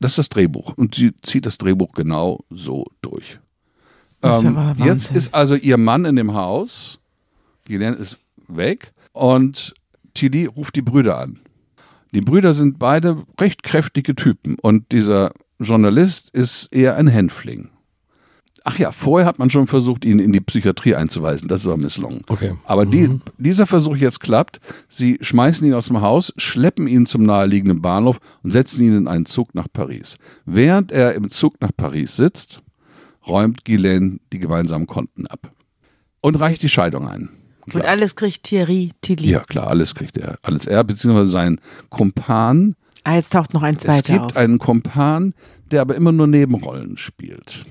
Das ist das Drehbuch. Und sie zieht das Drehbuch genau so durch. Ist Ähm, jetzt ist also ihr Mann in dem Haus, Ghislaine ist weg und Tilly ruft die Brüder an. Die Brüder sind beide recht kräftige Typen und dieser Journalist ist eher ein Hänfling. Ach ja, vorher hat man schon versucht, ihn in die Psychiatrie einzuweisen. Das war misslungen. Okay. Aber die, dieser Versuch jetzt klappt. Sie schmeißen ihn aus dem Haus, schleppen ihn zum naheliegenden Bahnhof und setzen ihn in einen Zug nach Paris. Während er im Zug nach Paris sitzt, räumt Ghislaine die gemeinsamen Konten ab und reicht die Scheidung ein. Und alles kriegt Thierry Tilly. Ja, klar, alles kriegt er. Alles er, beziehungsweise sein Kumpan. Ah, jetzt taucht noch ein Es zweiter gibt auf. einen Kumpan, der aber immer nur Nebenrollen spielt.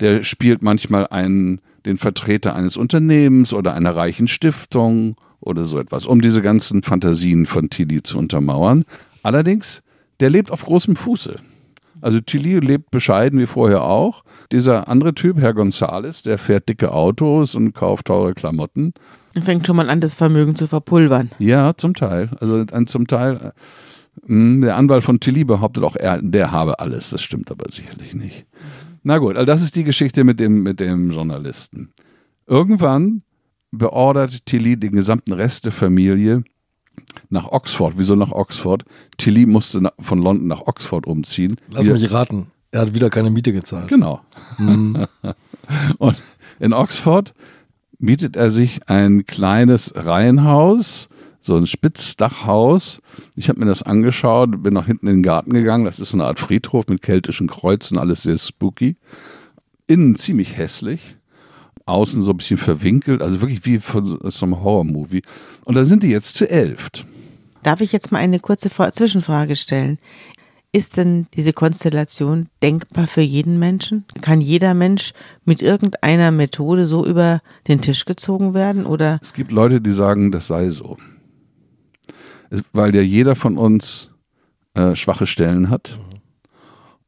Der spielt manchmal einen, den Vertreter eines Unternehmens oder einer reichen Stiftung oder so etwas, um diese ganzen Fantasien von Tilly zu untermauern. Allerdings, der lebt auf großem Fuße. Also Tilly lebt bescheiden wie vorher auch. Dieser andere Typ, Herr Gonzales, der fährt dicke Autos und kauft teure Klamotten. Er fängt schon mal an, das Vermögen zu verpulvern. Ja, zum Teil. Also zum Teil. mh, Der Anwalt von Tilly behauptet auch, er, der habe alles. Das stimmt aber sicherlich nicht. Na gut, also das ist die Geschichte mit dem, mit dem Journalisten. Irgendwann beordert Tilly den gesamten Rest der Familie nach Oxford. Wieso nach Oxford? Tilly musste von London nach Oxford umziehen. Lass Wieder- mich raten. Er hat wieder keine Miete gezahlt. Genau. Und in Oxford mietet er sich ein kleines Reihenhaus, so ein Spitzdachhaus. Ich habe mir das angeschaut, bin nach hinten in den Garten gegangen. Das ist so eine Art Friedhof mit keltischen Kreuzen, alles sehr spooky. Innen ziemlich hässlich. Außen so ein bisschen verwinkelt, also wirklich wie von so einem Horror-Movie. Und da sind die jetzt zu elft. Darf ich jetzt mal eine kurze Zwischenfrage stellen? Ist denn diese Konstellation denkbar für jeden Menschen? Kann jeder Mensch mit irgendeiner Methode so über den Tisch gezogen werden? Oder Es gibt Leute, die sagen, das sei so. Es, weil ja jeder von uns äh, schwache Stellen hat.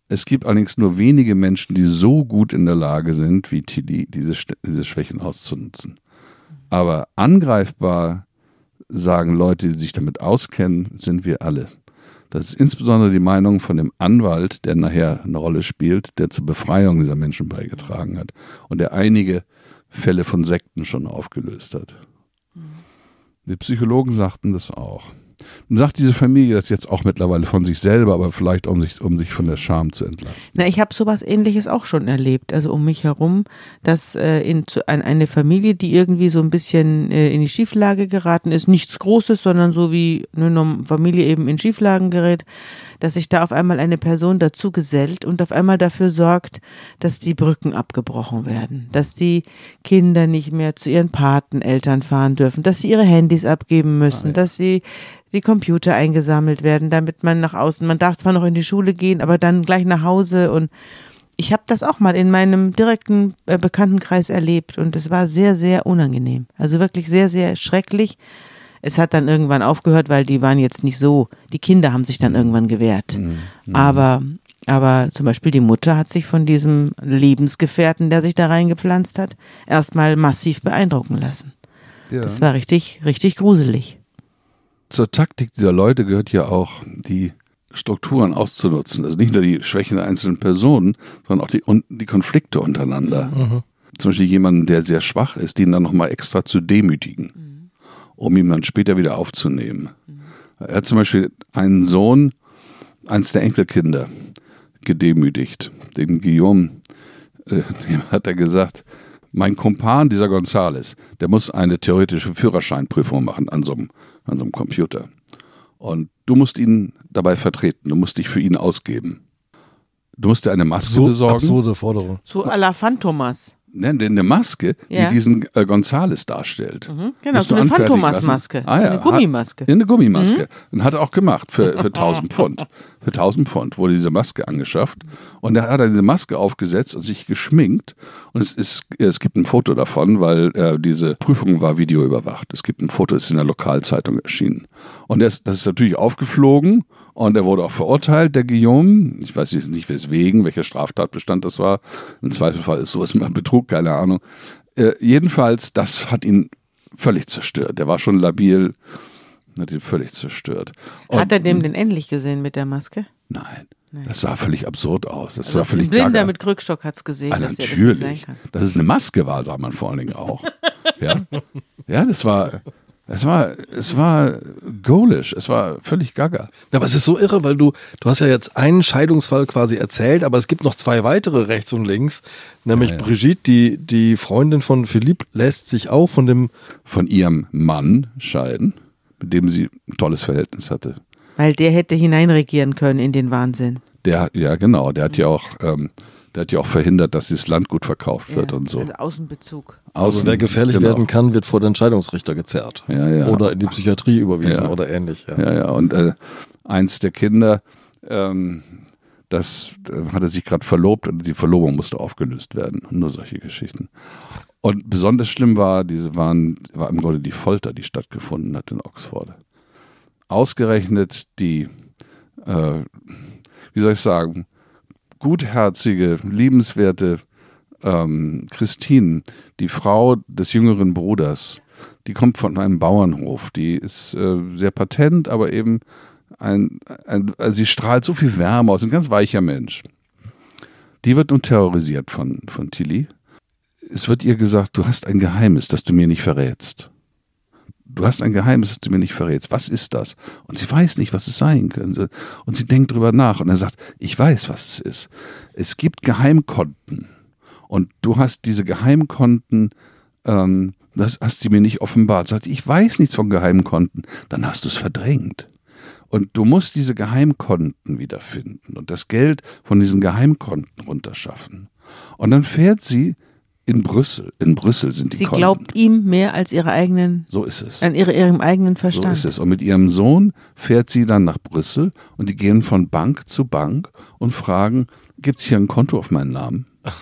Es gibt allerdings nur wenige Menschen, die so gut in der Lage sind, wie Tilly, diese, diese Schwächen auszunutzen. Aber angreifbar, sagen Leute, die sich damit auskennen, sind wir alle. Das ist insbesondere die Meinung von dem Anwalt, der nachher eine Rolle spielt, der zur Befreiung dieser Menschen beigetragen hat und der einige Fälle von Sekten schon aufgelöst hat. Die Psychologen sagten das auch. Nun sagt diese Familie das jetzt auch mittlerweile von sich selber, aber vielleicht um sich, um sich von der Scham zu entlasten. Na, ich habe sowas ähnliches auch schon erlebt, also um mich herum, dass äh, in, zu, ein, eine Familie, die irgendwie so ein bisschen äh, in die Schieflage geraten ist, nichts Großes, sondern so wie eine Familie eben in Schieflagen gerät, dass sich da auf einmal eine Person dazu gesellt und auf einmal dafür sorgt, dass die Brücken abgebrochen werden, dass die Kinder nicht mehr zu ihren Pateneltern fahren dürfen, dass sie ihre Handys abgeben müssen, dass sie die Computer eingesammelt werden, damit man nach außen, man darf zwar noch in die Schule gehen, aber dann gleich nach Hause und ich habe das auch mal in meinem direkten äh, Bekanntenkreis erlebt und es war sehr, sehr unangenehm. Also wirklich sehr, sehr schrecklich. Es hat dann irgendwann aufgehört, weil die waren jetzt nicht so, die Kinder haben sich dann irgendwann gewehrt. Aber, aber zum Beispiel die Mutter hat sich von diesem Lebensgefährten, der sich da reingepflanzt hat, erstmal massiv beeindrucken lassen. Ja. Das war richtig, richtig gruselig. Zur Taktik dieser Leute gehört ja auch, die Strukturen auszunutzen. Also nicht nur die Schwächen der einzelnen Personen, sondern auch die, und die Konflikte untereinander. Zum Beispiel jemanden, der sehr schwach ist, den dann nochmal extra zu demütigen, um ihn dann später wieder aufzunehmen. Er hat zum Beispiel einen Sohn, eins der Enkelkinder, gedemütigt, den Guillaume. Äh, dem hat er gesagt, mein Kumpan, dieser Gonzales, der muss eine theoretische Führerscheinprüfung machen an so einem, an so einem Computer. Und du musst ihn dabei vertreten, du musst dich für ihn ausgeben. Du musst dir eine Maske So besorgen. absurde Forderung. So à la Phantomas. Ne, eine Maske, Ja. die diesen äh, Gonzales darstellt. Genau, Musst so eine Phantomas-Maske. Ah, so ja, eine hat- Gummimaske. Mhm. Ja, eine Gummimaske. Und hat er auch gemacht für, für 1000 Pfund. Für 1000 Pfund wurde diese Maske angeschafft. Und er hat dann diese Maske aufgesetzt und sich geschminkt. Und es, ist, es gibt ein Foto davon, weil äh, diese Prüfung war videoüberwacht. Es gibt ein Foto, ist in der Lokalzeitung erschienen. Und das, das ist natürlich aufgeflogen. Und er wurde auch verurteilt, der Guillaume. Ich weiß jetzt nicht weswegen, welcher Straftatbestand das war. Im Zweifelsfall ist sowas immer Betrug, keine Ahnung. Äh, jedenfalls, das hat ihn völlig zerstört. Der war schon labil, hat ihn völlig zerstört. Und, Hat er dem denn endlich gesehen mit der Maske? Nein, das sah völlig absurd aus. Das Also sah völlig ein Blinder gaga. mit Krückstock hat es gesehen, Ah, dass er das nicht sein natürlich. kann. Dass es eine Maske war, sah man vor allen Dingen auch. ja? ja, das war, es war, es war ghoulish. Es war völlig gaga. Ja, aber es ist so irre, weil du, du hast ja jetzt einen Scheidungsfall quasi erzählt, aber es gibt noch zwei weitere rechts und links. Nämlich Brigitte, die, die Freundin von Philippe, lässt sich auch von dem, Von ihrem Mann scheiden, mit dem sie ein tolles Verhältnis hatte. Weil der hätte hineinregieren können in den Wahnsinn. Der, hat- ja, genau, der hat ja auch, ähm, der hat ja auch verhindert, dass dieses Landgut verkauft wird Ja, und so. Also Außenbezug. also Außen- wer gefährlich genau. werden kann, wird vor den Scheidungsrichter gezerrt. Ja, ja. Oder in die Psychiatrie überwiesen Ja. oder ähnlich. Ja. Ja, ja, und äh, eins der Kinder, ähm, das äh, hatte sich gerade verlobt und die Verlobung musste aufgelöst werden. Und nur solche Geschichten. Und besonders schlimm war, diese waren, war im Grunde die Folter, die stattgefunden hat in Oxford. Ausgerechnet die, äh, wie soll ich sagen, gutherzige, liebenswerte ähm, Christine, die Frau des jüngeren Bruders, die kommt von einem Bauernhof. Die ist äh, sehr patent, aber eben ein, ein also sie strahlt so viel Wärme aus, ein ganz weicher Mensch. Die wird nun terrorisiert von, von Tilly. Es wird ihr gesagt, du hast ein Geheimnis, das du mir nicht verrätst. Du hast ein Geheimnis, das du mir nicht verrätst. Was ist das? Und sie weiß nicht, was es sein könnte. Und sie denkt drüber nach und er sagt, ich weiß, was es ist. Es gibt Geheimkonten. Und du hast diese Geheimkonten, ähm, das hast du mir nicht offenbart. Sagt, sie, ich weiß nichts von Geheimkonten. Dann hast du es verdrängt. Und du musst diese Geheimkonten wiederfinden und das Geld von diesen Geheimkonten runterschaffen. Und dann fährt sie in Brüssel. In Brüssel sind die Sie Konten. glaubt ihm mehr als ihre eigenen, so ist es. an ihre, ihrem eigenen So Verstand. ist es. Und mit ihrem Sohn fährt sie dann nach Brüssel und die gehen von Bank zu Bank und fragen, gibt es hier ein Konto auf meinen Namen?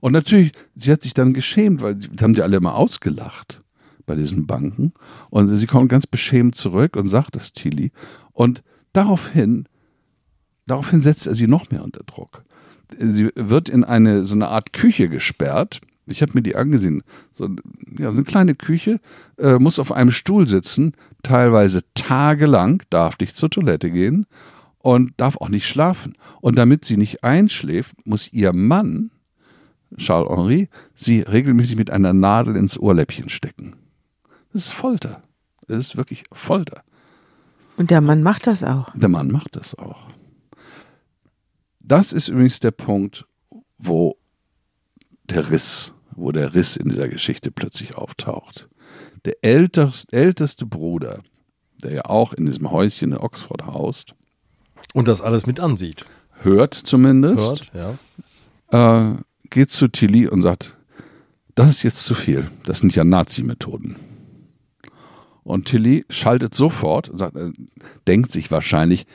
Und natürlich, sie hat sich dann geschämt, weil sie haben die alle immer ausgelacht bei diesen Banken. Und sie kommt ganz beschämt zurück und sagt das Tilly. Und daraufhin, daraufhin setzt er sie noch mehr unter Druck. Sie wird in eine so eine Art Küche gesperrt. Ich habe mir die angesehen. So, ja, so eine kleine Küche, äh, muss auf einem Stuhl sitzen, teilweise tagelang, darf nicht zur Toilette gehen und darf auch nicht schlafen. Und damit sie nicht einschläft, muss ihr Mann, Charles Henri, sie regelmäßig mit einer Nadel ins Ohrläppchen stecken. Das ist Folter. Das ist wirklich Folter. Und der Mann macht das auch. Der Mann macht das auch. Das ist übrigens der Punkt, wo der Riss, wo der Riss in dieser Geschichte plötzlich auftaucht. Der ältest, älteste Bruder, der ja auch in diesem Häuschen in Oxford haust, Und das alles mit ansieht. hört zumindest, Hört, ja. äh, geht zu Tilly und sagt, das ist jetzt zu viel. Das sind ja Nazi-Methoden. Und Tilly schaltet sofort und sagt, äh, denkt sich wahrscheinlich,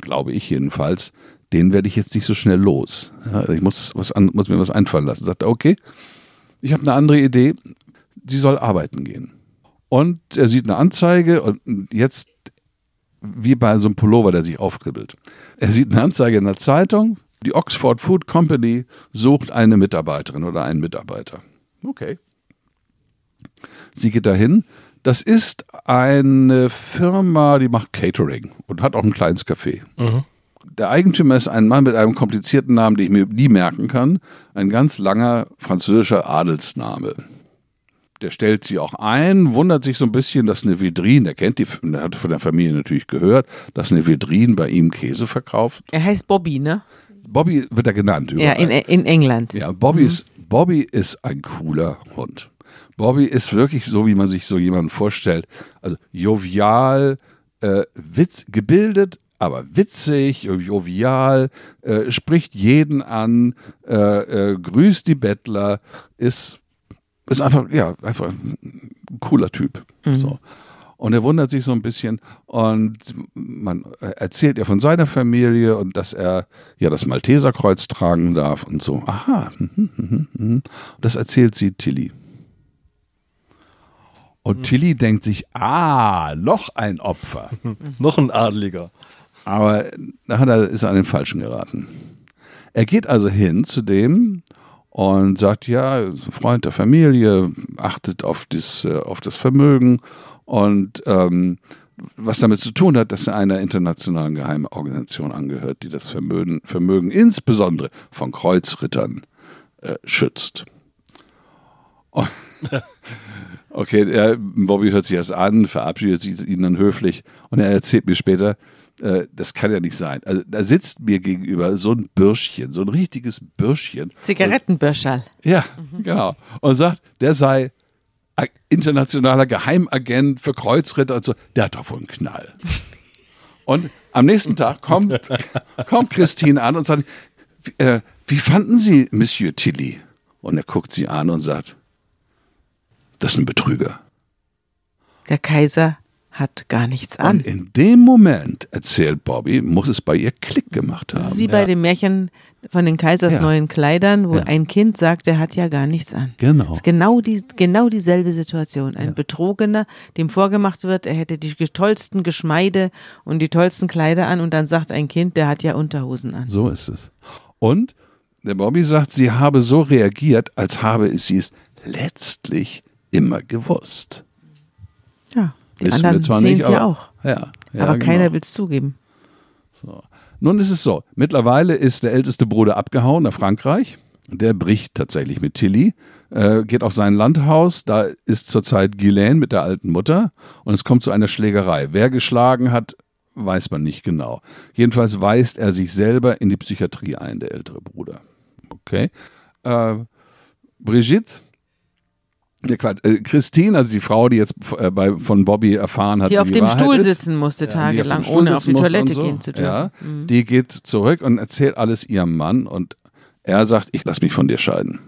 glaube ich jedenfalls, den werde ich jetzt nicht so schnell los. Ja, ich muss, was an, muss mir was einfallen lassen. Sagt er, okay, ich habe eine andere Idee. Sie soll arbeiten gehen. Und er sieht eine Anzeige und jetzt wie bei so einem Pullover, der sich aufkribbelt. Er sieht eine Anzeige in der Zeitung, die Oxford Food Company sucht eine Mitarbeiterin oder einen Mitarbeiter. Okay. Sie geht dahin. Das ist eine Firma, die macht Catering und hat auch ein kleines Café. Der Eigentümer ist ein Mann mit einem komplizierten Namen, den ich mir nie merken kann. Ein ganz langer französischer Adelsname. Der stellt sie auch ein, wundert sich so ein bisschen, dass eine Vidrin, der kennt die, der hat von der Familie natürlich gehört, dass eine Vidrin bei ihm Käse verkauft. Er heißt Bobby, ne? Bobby wird er genannt. Ja, überall. in, in England. Ja, Bobby, ist, Bobby ist ein cooler Hund. Bobby ist wirklich so, wie man sich so jemanden vorstellt. Also jovial, äh, witz, gebildet, aber witzig, jovial, äh, spricht jeden an, äh, äh, grüßt die Bettler, ist, ist einfach, ja, einfach ein cooler Typ. Mhm. So. Und er wundert sich so ein bisschen und man erzählt ihr von seiner Familie und dass er ja das Malteserkreuz tragen darf und so. Aha, mhm, mhm, mhm. das erzählt sie Tilly. Und Tilly denkt sich, ah, noch ein Opfer. Noch ein Adliger. Aber da hat er, ist er an den Falschen geraten. Er geht also hin zu dem und sagt, ja, Freund der Familie, achtet auf das, äh, auf das Vermögen und ähm, was damit zu tun hat, dass er einer internationalen Geheimorganisation angehört, die das Vermögen, Vermögen insbesondere von Kreuzrittern äh, schützt. Und okay, er, Bobby hört sich das an, verabschiedet sich ihn dann höflich und er erzählt mir später, äh, das kann ja nicht sein. Also da sitzt mir gegenüber so ein Bürschchen, so ein richtiges Bürschchen. Zigarettenbörscherl. Ja, genau. Und sagt, der sei internationaler Geheimagent für Kreuzritter und so. Der hat doch wohl einen Knall. Und am nächsten Tag kommt, kommt Christine an und sagt, wie, äh, wie fanden Sie Monsieur Tilly? Und er guckt sie an und sagt, das ist ein Betrüger. Der Kaiser hat gar nichts an. Und in dem Moment, erzählt Bobby, muss es bei ihr Klick gemacht Das ist haben. wie bei dem Märchen von den Kaisers Ja. neuen Kleidern, wo Ja. ein Kind sagt, er hat ja gar nichts an. Genau. Das ist genau, die, genau dieselbe Situation. Ein Betrogener, dem vorgemacht wird, er hätte die tollsten Geschmeide und die tollsten Kleider an und dann sagt ein Kind, der hat ja Unterhosen an. So ist es. Und der Bobby sagt, sie habe so reagiert, als habe sie es letztlich immer gewusst. Ja, die Wissen wir anderen zwar sehen nicht, ja aber- auch. Ja, ja aber genau. keiner will es zugeben. Nun ist es so, mittlerweile ist der älteste Bruder abgehauen nach Frankreich. Der bricht tatsächlich mit Tilly, äh, geht auf sein Landhaus. Da ist zurzeit Ghislaine mit der alten Mutter und es kommt zu einer Schlägerei. Wer geschlagen hat, weiß man nicht genau. Jedenfalls weist er sich selber in die Psychiatrie ein, der ältere Bruder. Okay. Äh, Brigitte, ne, Quatsch, äh, Christine, also die Frau, die jetzt äh, bei, von Bobby erfahren hat, Die auf dem Wahrheit Stuhl ist, sitzen musste ja, die tagelang, Stuhl ohne auf die Toilette so. gehen zu dürfen. Mhm. Ja, die geht zurück und erzählt alles ihrem Mann und er sagt, ich lass mich von dir scheiden.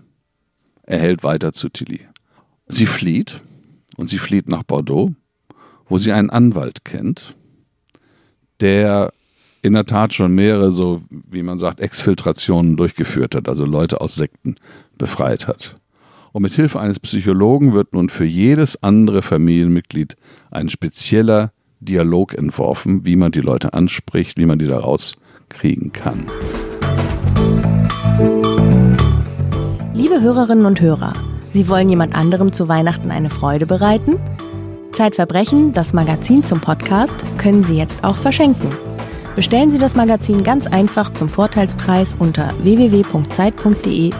Er hält weiter zu Tilly. Sie flieht und sie flieht nach Bordeaux, wo sie einen Anwalt kennt, der in der Tat schon mehrere, so wie man sagt, Exfiltrationen durchgeführt hat, also Leute aus Sekten befreit hat. Und mit Hilfe eines Psychologen wird nun für jedes andere Familienmitglied ein spezieller Dialog entworfen, wie man die Leute anspricht, wie man die da rauskriegen kann. Liebe Hörerinnen und Hörer, Sie wollen jemand anderem zu Weihnachten eine Freude bereiten? Zeitverbrechen, das Magazin zum Podcast, können Sie jetzt auch verschenken. Bestellen Sie das Magazin ganz einfach zum Vorteilspreis unter www.zeit.de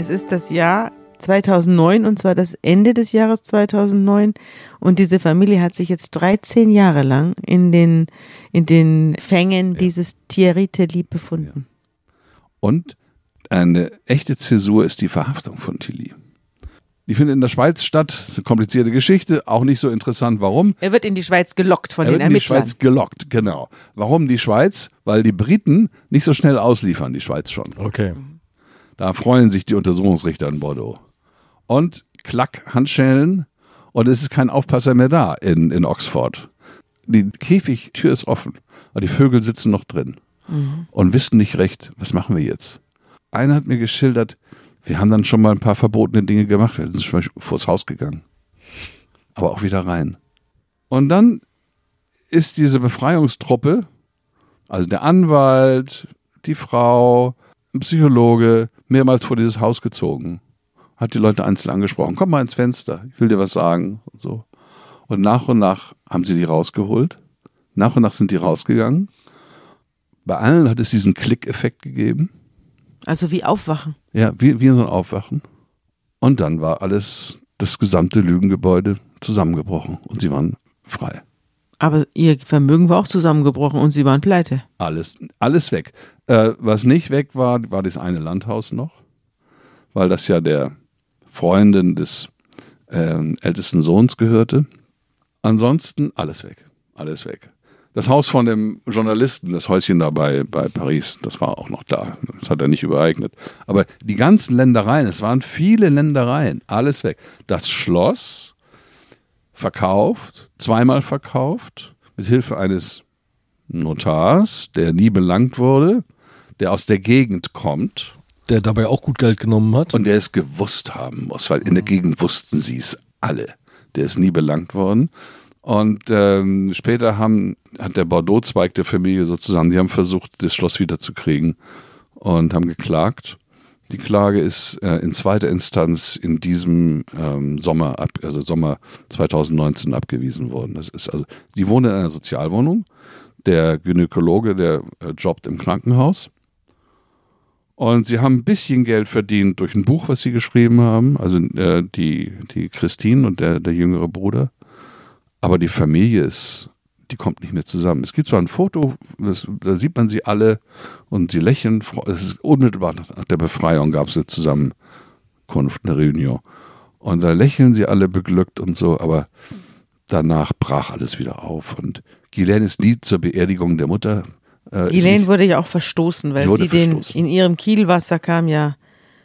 Es ist das Jahr 2009 und zwar das Ende des Jahres 2009 und diese Familie hat sich jetzt 13 Jahre lang in den, in den Fängen dieses Thierry Telly befunden. Und eine echte Zäsur ist die Verhaftung von Tilly. Die findet in der Schweiz statt. Das ist eine komplizierte Geschichte, auch nicht so interessant. Warum? Er wird in die Schweiz gelockt von Er den wird in die Ermittlern. Schweiz gelockt, genau. Warum die Schweiz? Weil die Briten nicht so schnell ausliefern, die Schweiz schon. Okay. Da freuen sich die Untersuchungsrichter in Bordeaux. Und klack, Handschellen und es ist kein Aufpasser mehr da in, in Oxford. Die Käfigtür ist offen, aber die Vögel sitzen noch drin und wissen nicht recht, was machen wir jetzt. Einer hat mir geschildert, wir haben dann schon mal ein paar verbotene Dinge gemacht, wir sind schon mal vors Haus gegangen, aber auch wieder rein. Und dann ist diese Befreiungstruppe, also der Anwalt, die Frau, ein Psychologe, mehrmals vor dieses Haus gezogen. Hat die Leute einzeln angesprochen. Komm mal ins Fenster, ich will dir was sagen und so. Und nach und nach haben sie die rausgeholt. Nach und nach sind die rausgegangen. Bei allen hat es diesen Klick-Effekt gegeben. Also wie aufwachen. Ja, wie, wie so ein Aufwachen. Und dann war alles, das gesamte Lügengebäude zusammengebrochen und sie waren frei. Aber ihr Vermögen war auch zusammengebrochen und sie waren pleite. Alles, alles weg. Äh, was nicht weg war, war das eine Landhaus noch, weil das ja der Freundin des ähm, ältesten Sohns gehörte. Ansonsten alles weg. Alles weg. Das Haus von dem Journalisten, das Häuschen da bei, bei Paris, das war auch noch da. Das hat er nicht übereignet. Aber die ganzen Ländereien, es waren viele Ländereien, alles weg. Das Schloss verkauft, zweimal verkauft, mit Hilfe eines Notars, der nie belangt wurde, der aus der Gegend kommt Der dabei auch gut Geld genommen hat. und der es gewusst haben muss, weil in der Gegend wussten sie es alle. Der ist nie belangt worden. Und ähm, später haben, hat der Bordeaux-Zweig der Familie sozusagen, die haben versucht, das Schloss wiederzukriegen und haben geklagt. Die Klage ist äh, in zweiter Instanz in diesem ähm, Sommer, ab, also Sommer 2019 abgewiesen worden. Das ist also, sie wohnen in einer Sozialwohnung. Der Gynäkologe, der äh, jobbt im Krankenhaus. Und sie haben ein bisschen Geld verdient durch ein Buch, was sie geschrieben haben. Also äh, die, die Christine und der, der jüngere Bruder. Aber die Familie ist, die kommt nicht mehr zusammen. Es gibt zwar ein Foto, das, da sieht man sie alle und sie lächeln. Es ist unmittelbar nach der Befreiung gab es eine Zusammenkunft, eine Reunion. Und da lächeln sie alle beglückt und so, aber danach brach alles wieder auf. Und Ghislaine ist nie zur Beerdigung der Mutter. Äh, nicht- wurde ja auch verstoßen, weil Sie sie, den in ihrem Kielwasser kam ja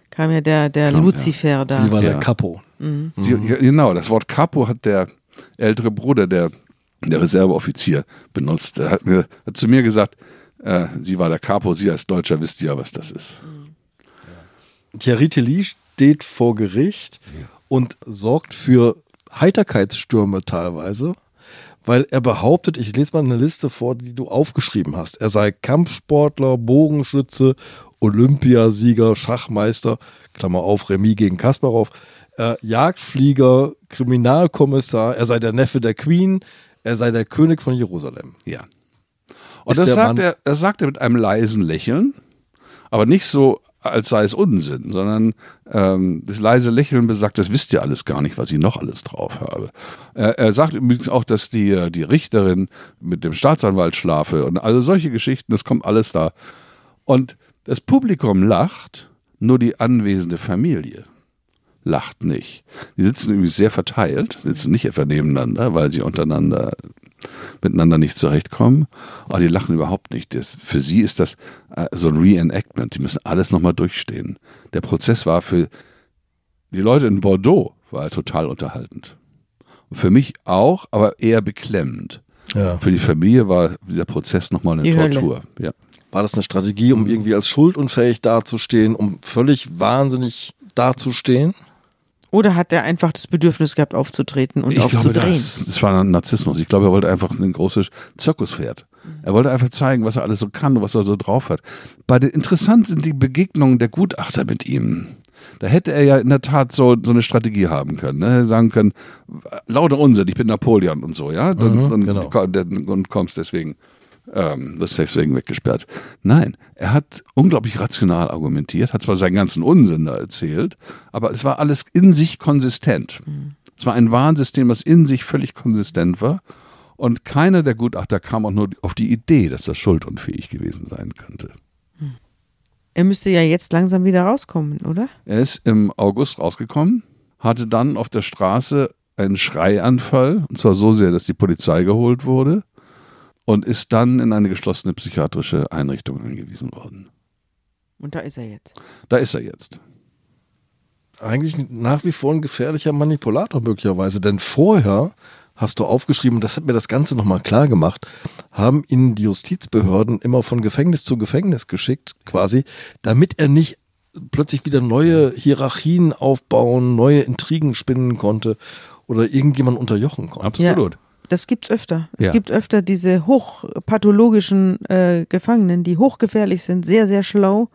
kam ja der der Kam, ja. Luzifer da. Sie war Ja. der Capo. Sie, ja, genau, das Wort Capo hat der ältere Bruder, der, der Reserveoffizier, benutzt. Er hat, mir, hat zu mir gesagt, äh, sie war der Capo, Sie als Deutscher wisst ja, was das ist. Thierry Tilly steht vor Gericht und sorgt für Heiterkeitsstürme teilweise, weil er behauptet, ich lese mal eine Liste vor, die du aufgeschrieben hast. Er sei Kampfsportler, Bogenschütze, Olympiasieger, Schachmeister, Klammer auf, Remis gegen Kasparov, äh, Jagdflieger, Kriminalkommissar, er sei der Neffe der Queen, er sei der König von Jerusalem. Ja. Und das sagt, Mann- er, das sagt er mit einem leisen Lächeln, aber nicht so, als sei es Unsinn, sondern ähm, das leise Lächeln besagt, das wisst ihr alles gar nicht, was ich noch alles drauf habe. Er, er sagt übrigens auch, dass die, die Richterin mit dem Staatsanwalt schlafe und also solche Geschichten, das kommt alles da. Und das Publikum lacht, nur die anwesende Familie lacht nicht. Die sitzen übrigens sehr verteilt, sitzen nicht etwa nebeneinander, weil sie untereinander miteinander nicht zurechtkommen. Aber die lachen überhaupt nicht. Das, für sie ist das äh, so ein Reenactment. Die müssen alles nochmal durchstehen. Der Prozess war für die Leute in Bordeaux war total unterhaltend. Und für mich auch, aber eher beklemmend. Ja. Für die Familie war der Prozess nochmal eine Die. Tortur. Ja. War das eine Strategie, um irgendwie als schuldunfähig dazustehen, um völlig wahnsinnig dazustehen? Oder hat er einfach das Bedürfnis gehabt, aufzutreten und Ich glaube, aufzudrehen? das, das war ein Narzissmus. Ich glaube, er wollte einfach ein großes Zirkuspferd. Er wollte einfach zeigen, was er alles so kann und was er so drauf hat. Bei den interessant sind die Begegnungen der Gutachter mit ihm. Da hätte er ja in der Tat so, so eine Strategie haben können. Ne? Hätte Sagen können, lauter Unsinn, ich bin Napoleon und so, ja. Und, Mhm, und, genau. und kommst deswegen, ähm, wirst deswegen weggesperrt. Nein, er hat unglaublich rational argumentiert, hat zwar seinen ganzen Unsinn da erzählt, aber es war alles in sich konsistent. Es war ein Warnsystem, was in sich völlig konsistent war. Und keiner der Gutachter kam auch nur auf die Idee, dass das schuldunfähig gewesen sein könnte. Er müsste ja jetzt langsam wieder rauskommen, oder? Er ist im August rausgekommen, hatte dann auf der Straße einen Schreianfall, und zwar so sehr, dass die Polizei geholt wurde, und ist dann in eine geschlossene psychiatrische Einrichtung eingewiesen worden. Und da ist er jetzt. Da ist er jetzt. eigentlich nach wie vor ein gefährlicher Manipulator möglicherweise, denn vorher hast du aufgeschrieben, das hat mir das Ganze nochmal klar gemacht, haben ihn die Justizbehörden immer von Gefängnis zu Gefängnis geschickt, quasi, damit er nicht plötzlich wieder neue Hierarchien aufbauen, neue Intrigen spinnen konnte oder irgendjemand unterjochen konnte. Absolut. Das gibt's öfter. Es Ja. gibt öfter diese hochpathologischen äh, Gefangenen, die hochgefährlich sind, sehr, sehr schlau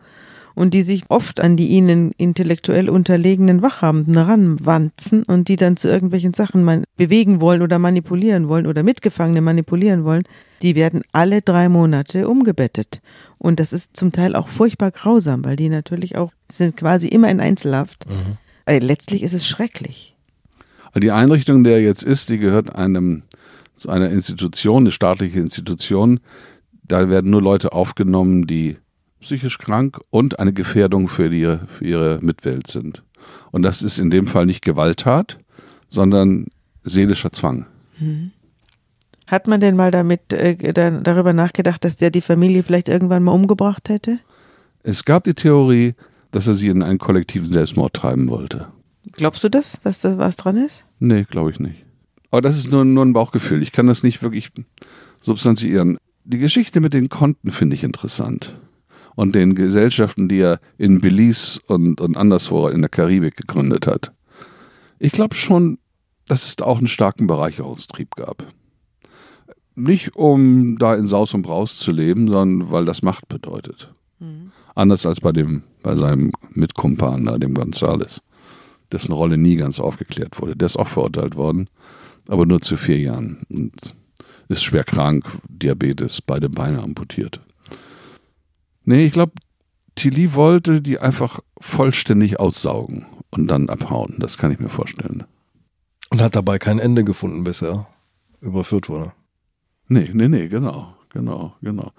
und die sich oft an die ihnen intellektuell unterlegenen Wachhabenden ranwanzen und die dann zu irgendwelchen Sachen bewegen wollen oder manipulieren wollen oder Mitgefangene manipulieren wollen, die werden alle drei Monate umgebettet. Und das ist zum Teil auch furchtbar grausam, weil die natürlich auch sind quasi immer in Einzelhaft. Äh, letztlich ist es schrecklich. Die Einrichtung, in der er jetzt ist, die gehört einem, zu einer Institution, eine staatliche Institution. Da werden nur Leute aufgenommen, die psychisch krank und eine Gefährdung für, die, für ihre Mitwelt sind. Und das ist in dem Fall nicht Gewalttat, sondern seelischer Zwang. Hat man denn mal damit äh, da, darüber nachgedacht, dass der die Familie vielleicht irgendwann mal umgebracht hätte? Es gab die Theorie, dass er sie in einen kollektiven Selbstmord treiben wollte. Glaubst du das, dass da was dran ist? Nee, glaube ich nicht. Aber das ist nur, nur ein Bauchgefühl. Ich kann das nicht wirklich substanziieren. Die Geschichte mit den Konten finde ich interessant. Und den Gesellschaften, die er in Belize und, und anderswo in der Karibik gegründet hat. Ich glaube schon, dass es da auch einen starken Bereicherungstrieb gab. Nicht um da in Saus und Braus zu leben, sondern weil das Macht bedeutet. Anders als bei dem, bei seinem Mitkumpan, dem Gonzales, dessen Rolle nie ganz aufgeklärt wurde. Der ist auch verurteilt worden, aber nur zu vier Jahren. Und ist schwer krank, Diabetes, beide Beine amputiert. Nee, ich glaube, Tilly wollte die einfach vollständig aussaugen und dann abhauen. Das kann ich mir vorstellen. Und hat dabei kein Ende gefunden, bis er überführt wurde. Nee, nee, nee, genau, genau, genau.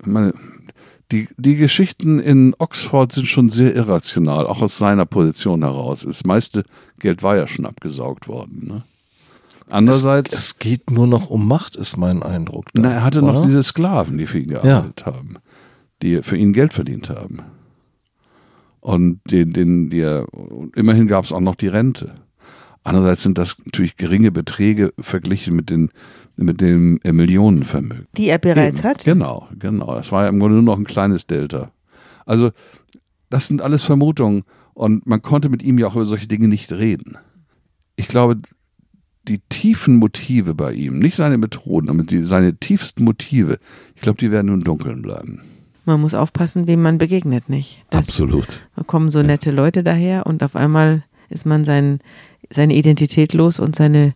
Ich meine, die, die Geschichten in Oxford sind schon sehr irrational, auch aus seiner Position heraus. Das meiste Geld war ja schon abgesaugt worden. Ne? Andererseits, Es, es geht nur noch um Macht, ist mein Eindruck. da, na, er hatte noch oder? diese Sklaven, die für ihn gearbeitet haben, die für ihn Geld verdient haben. Und den, den, die er, immerhin gab es auch noch die Rente. Andererseits sind das natürlich geringe Beträge verglichen mit, den, mit dem äh, Millionenvermögen. Die er bereits Eben. hat? Genau, genau. Das war ja im Grunde nur noch ein kleines Delta. Also, das sind alles Vermutungen und man konnte mit ihm ja auch über solche Dinge nicht reden. Ich glaube, die tiefen Motive bei ihm, nicht seine Methoden, aber die, seine tiefsten Motive, ich glaube, die werden im Dunkeln bleiben. Man muss aufpassen, wem man begegnet, nicht? Das- Absolut. Da kommen so nette Leute daher und auf einmal ist man sein, seine Identität los und seine,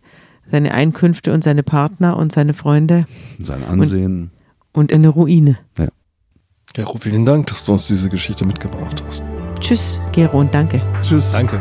seine Einkünfte und seine Partner und seine Freunde Sein Ansehen. und in eine Ruine. Gero, vielen Dank, dass du uns diese Geschichte mitgebracht hast. Tschüss, Gero, und danke. Tschüss. Danke.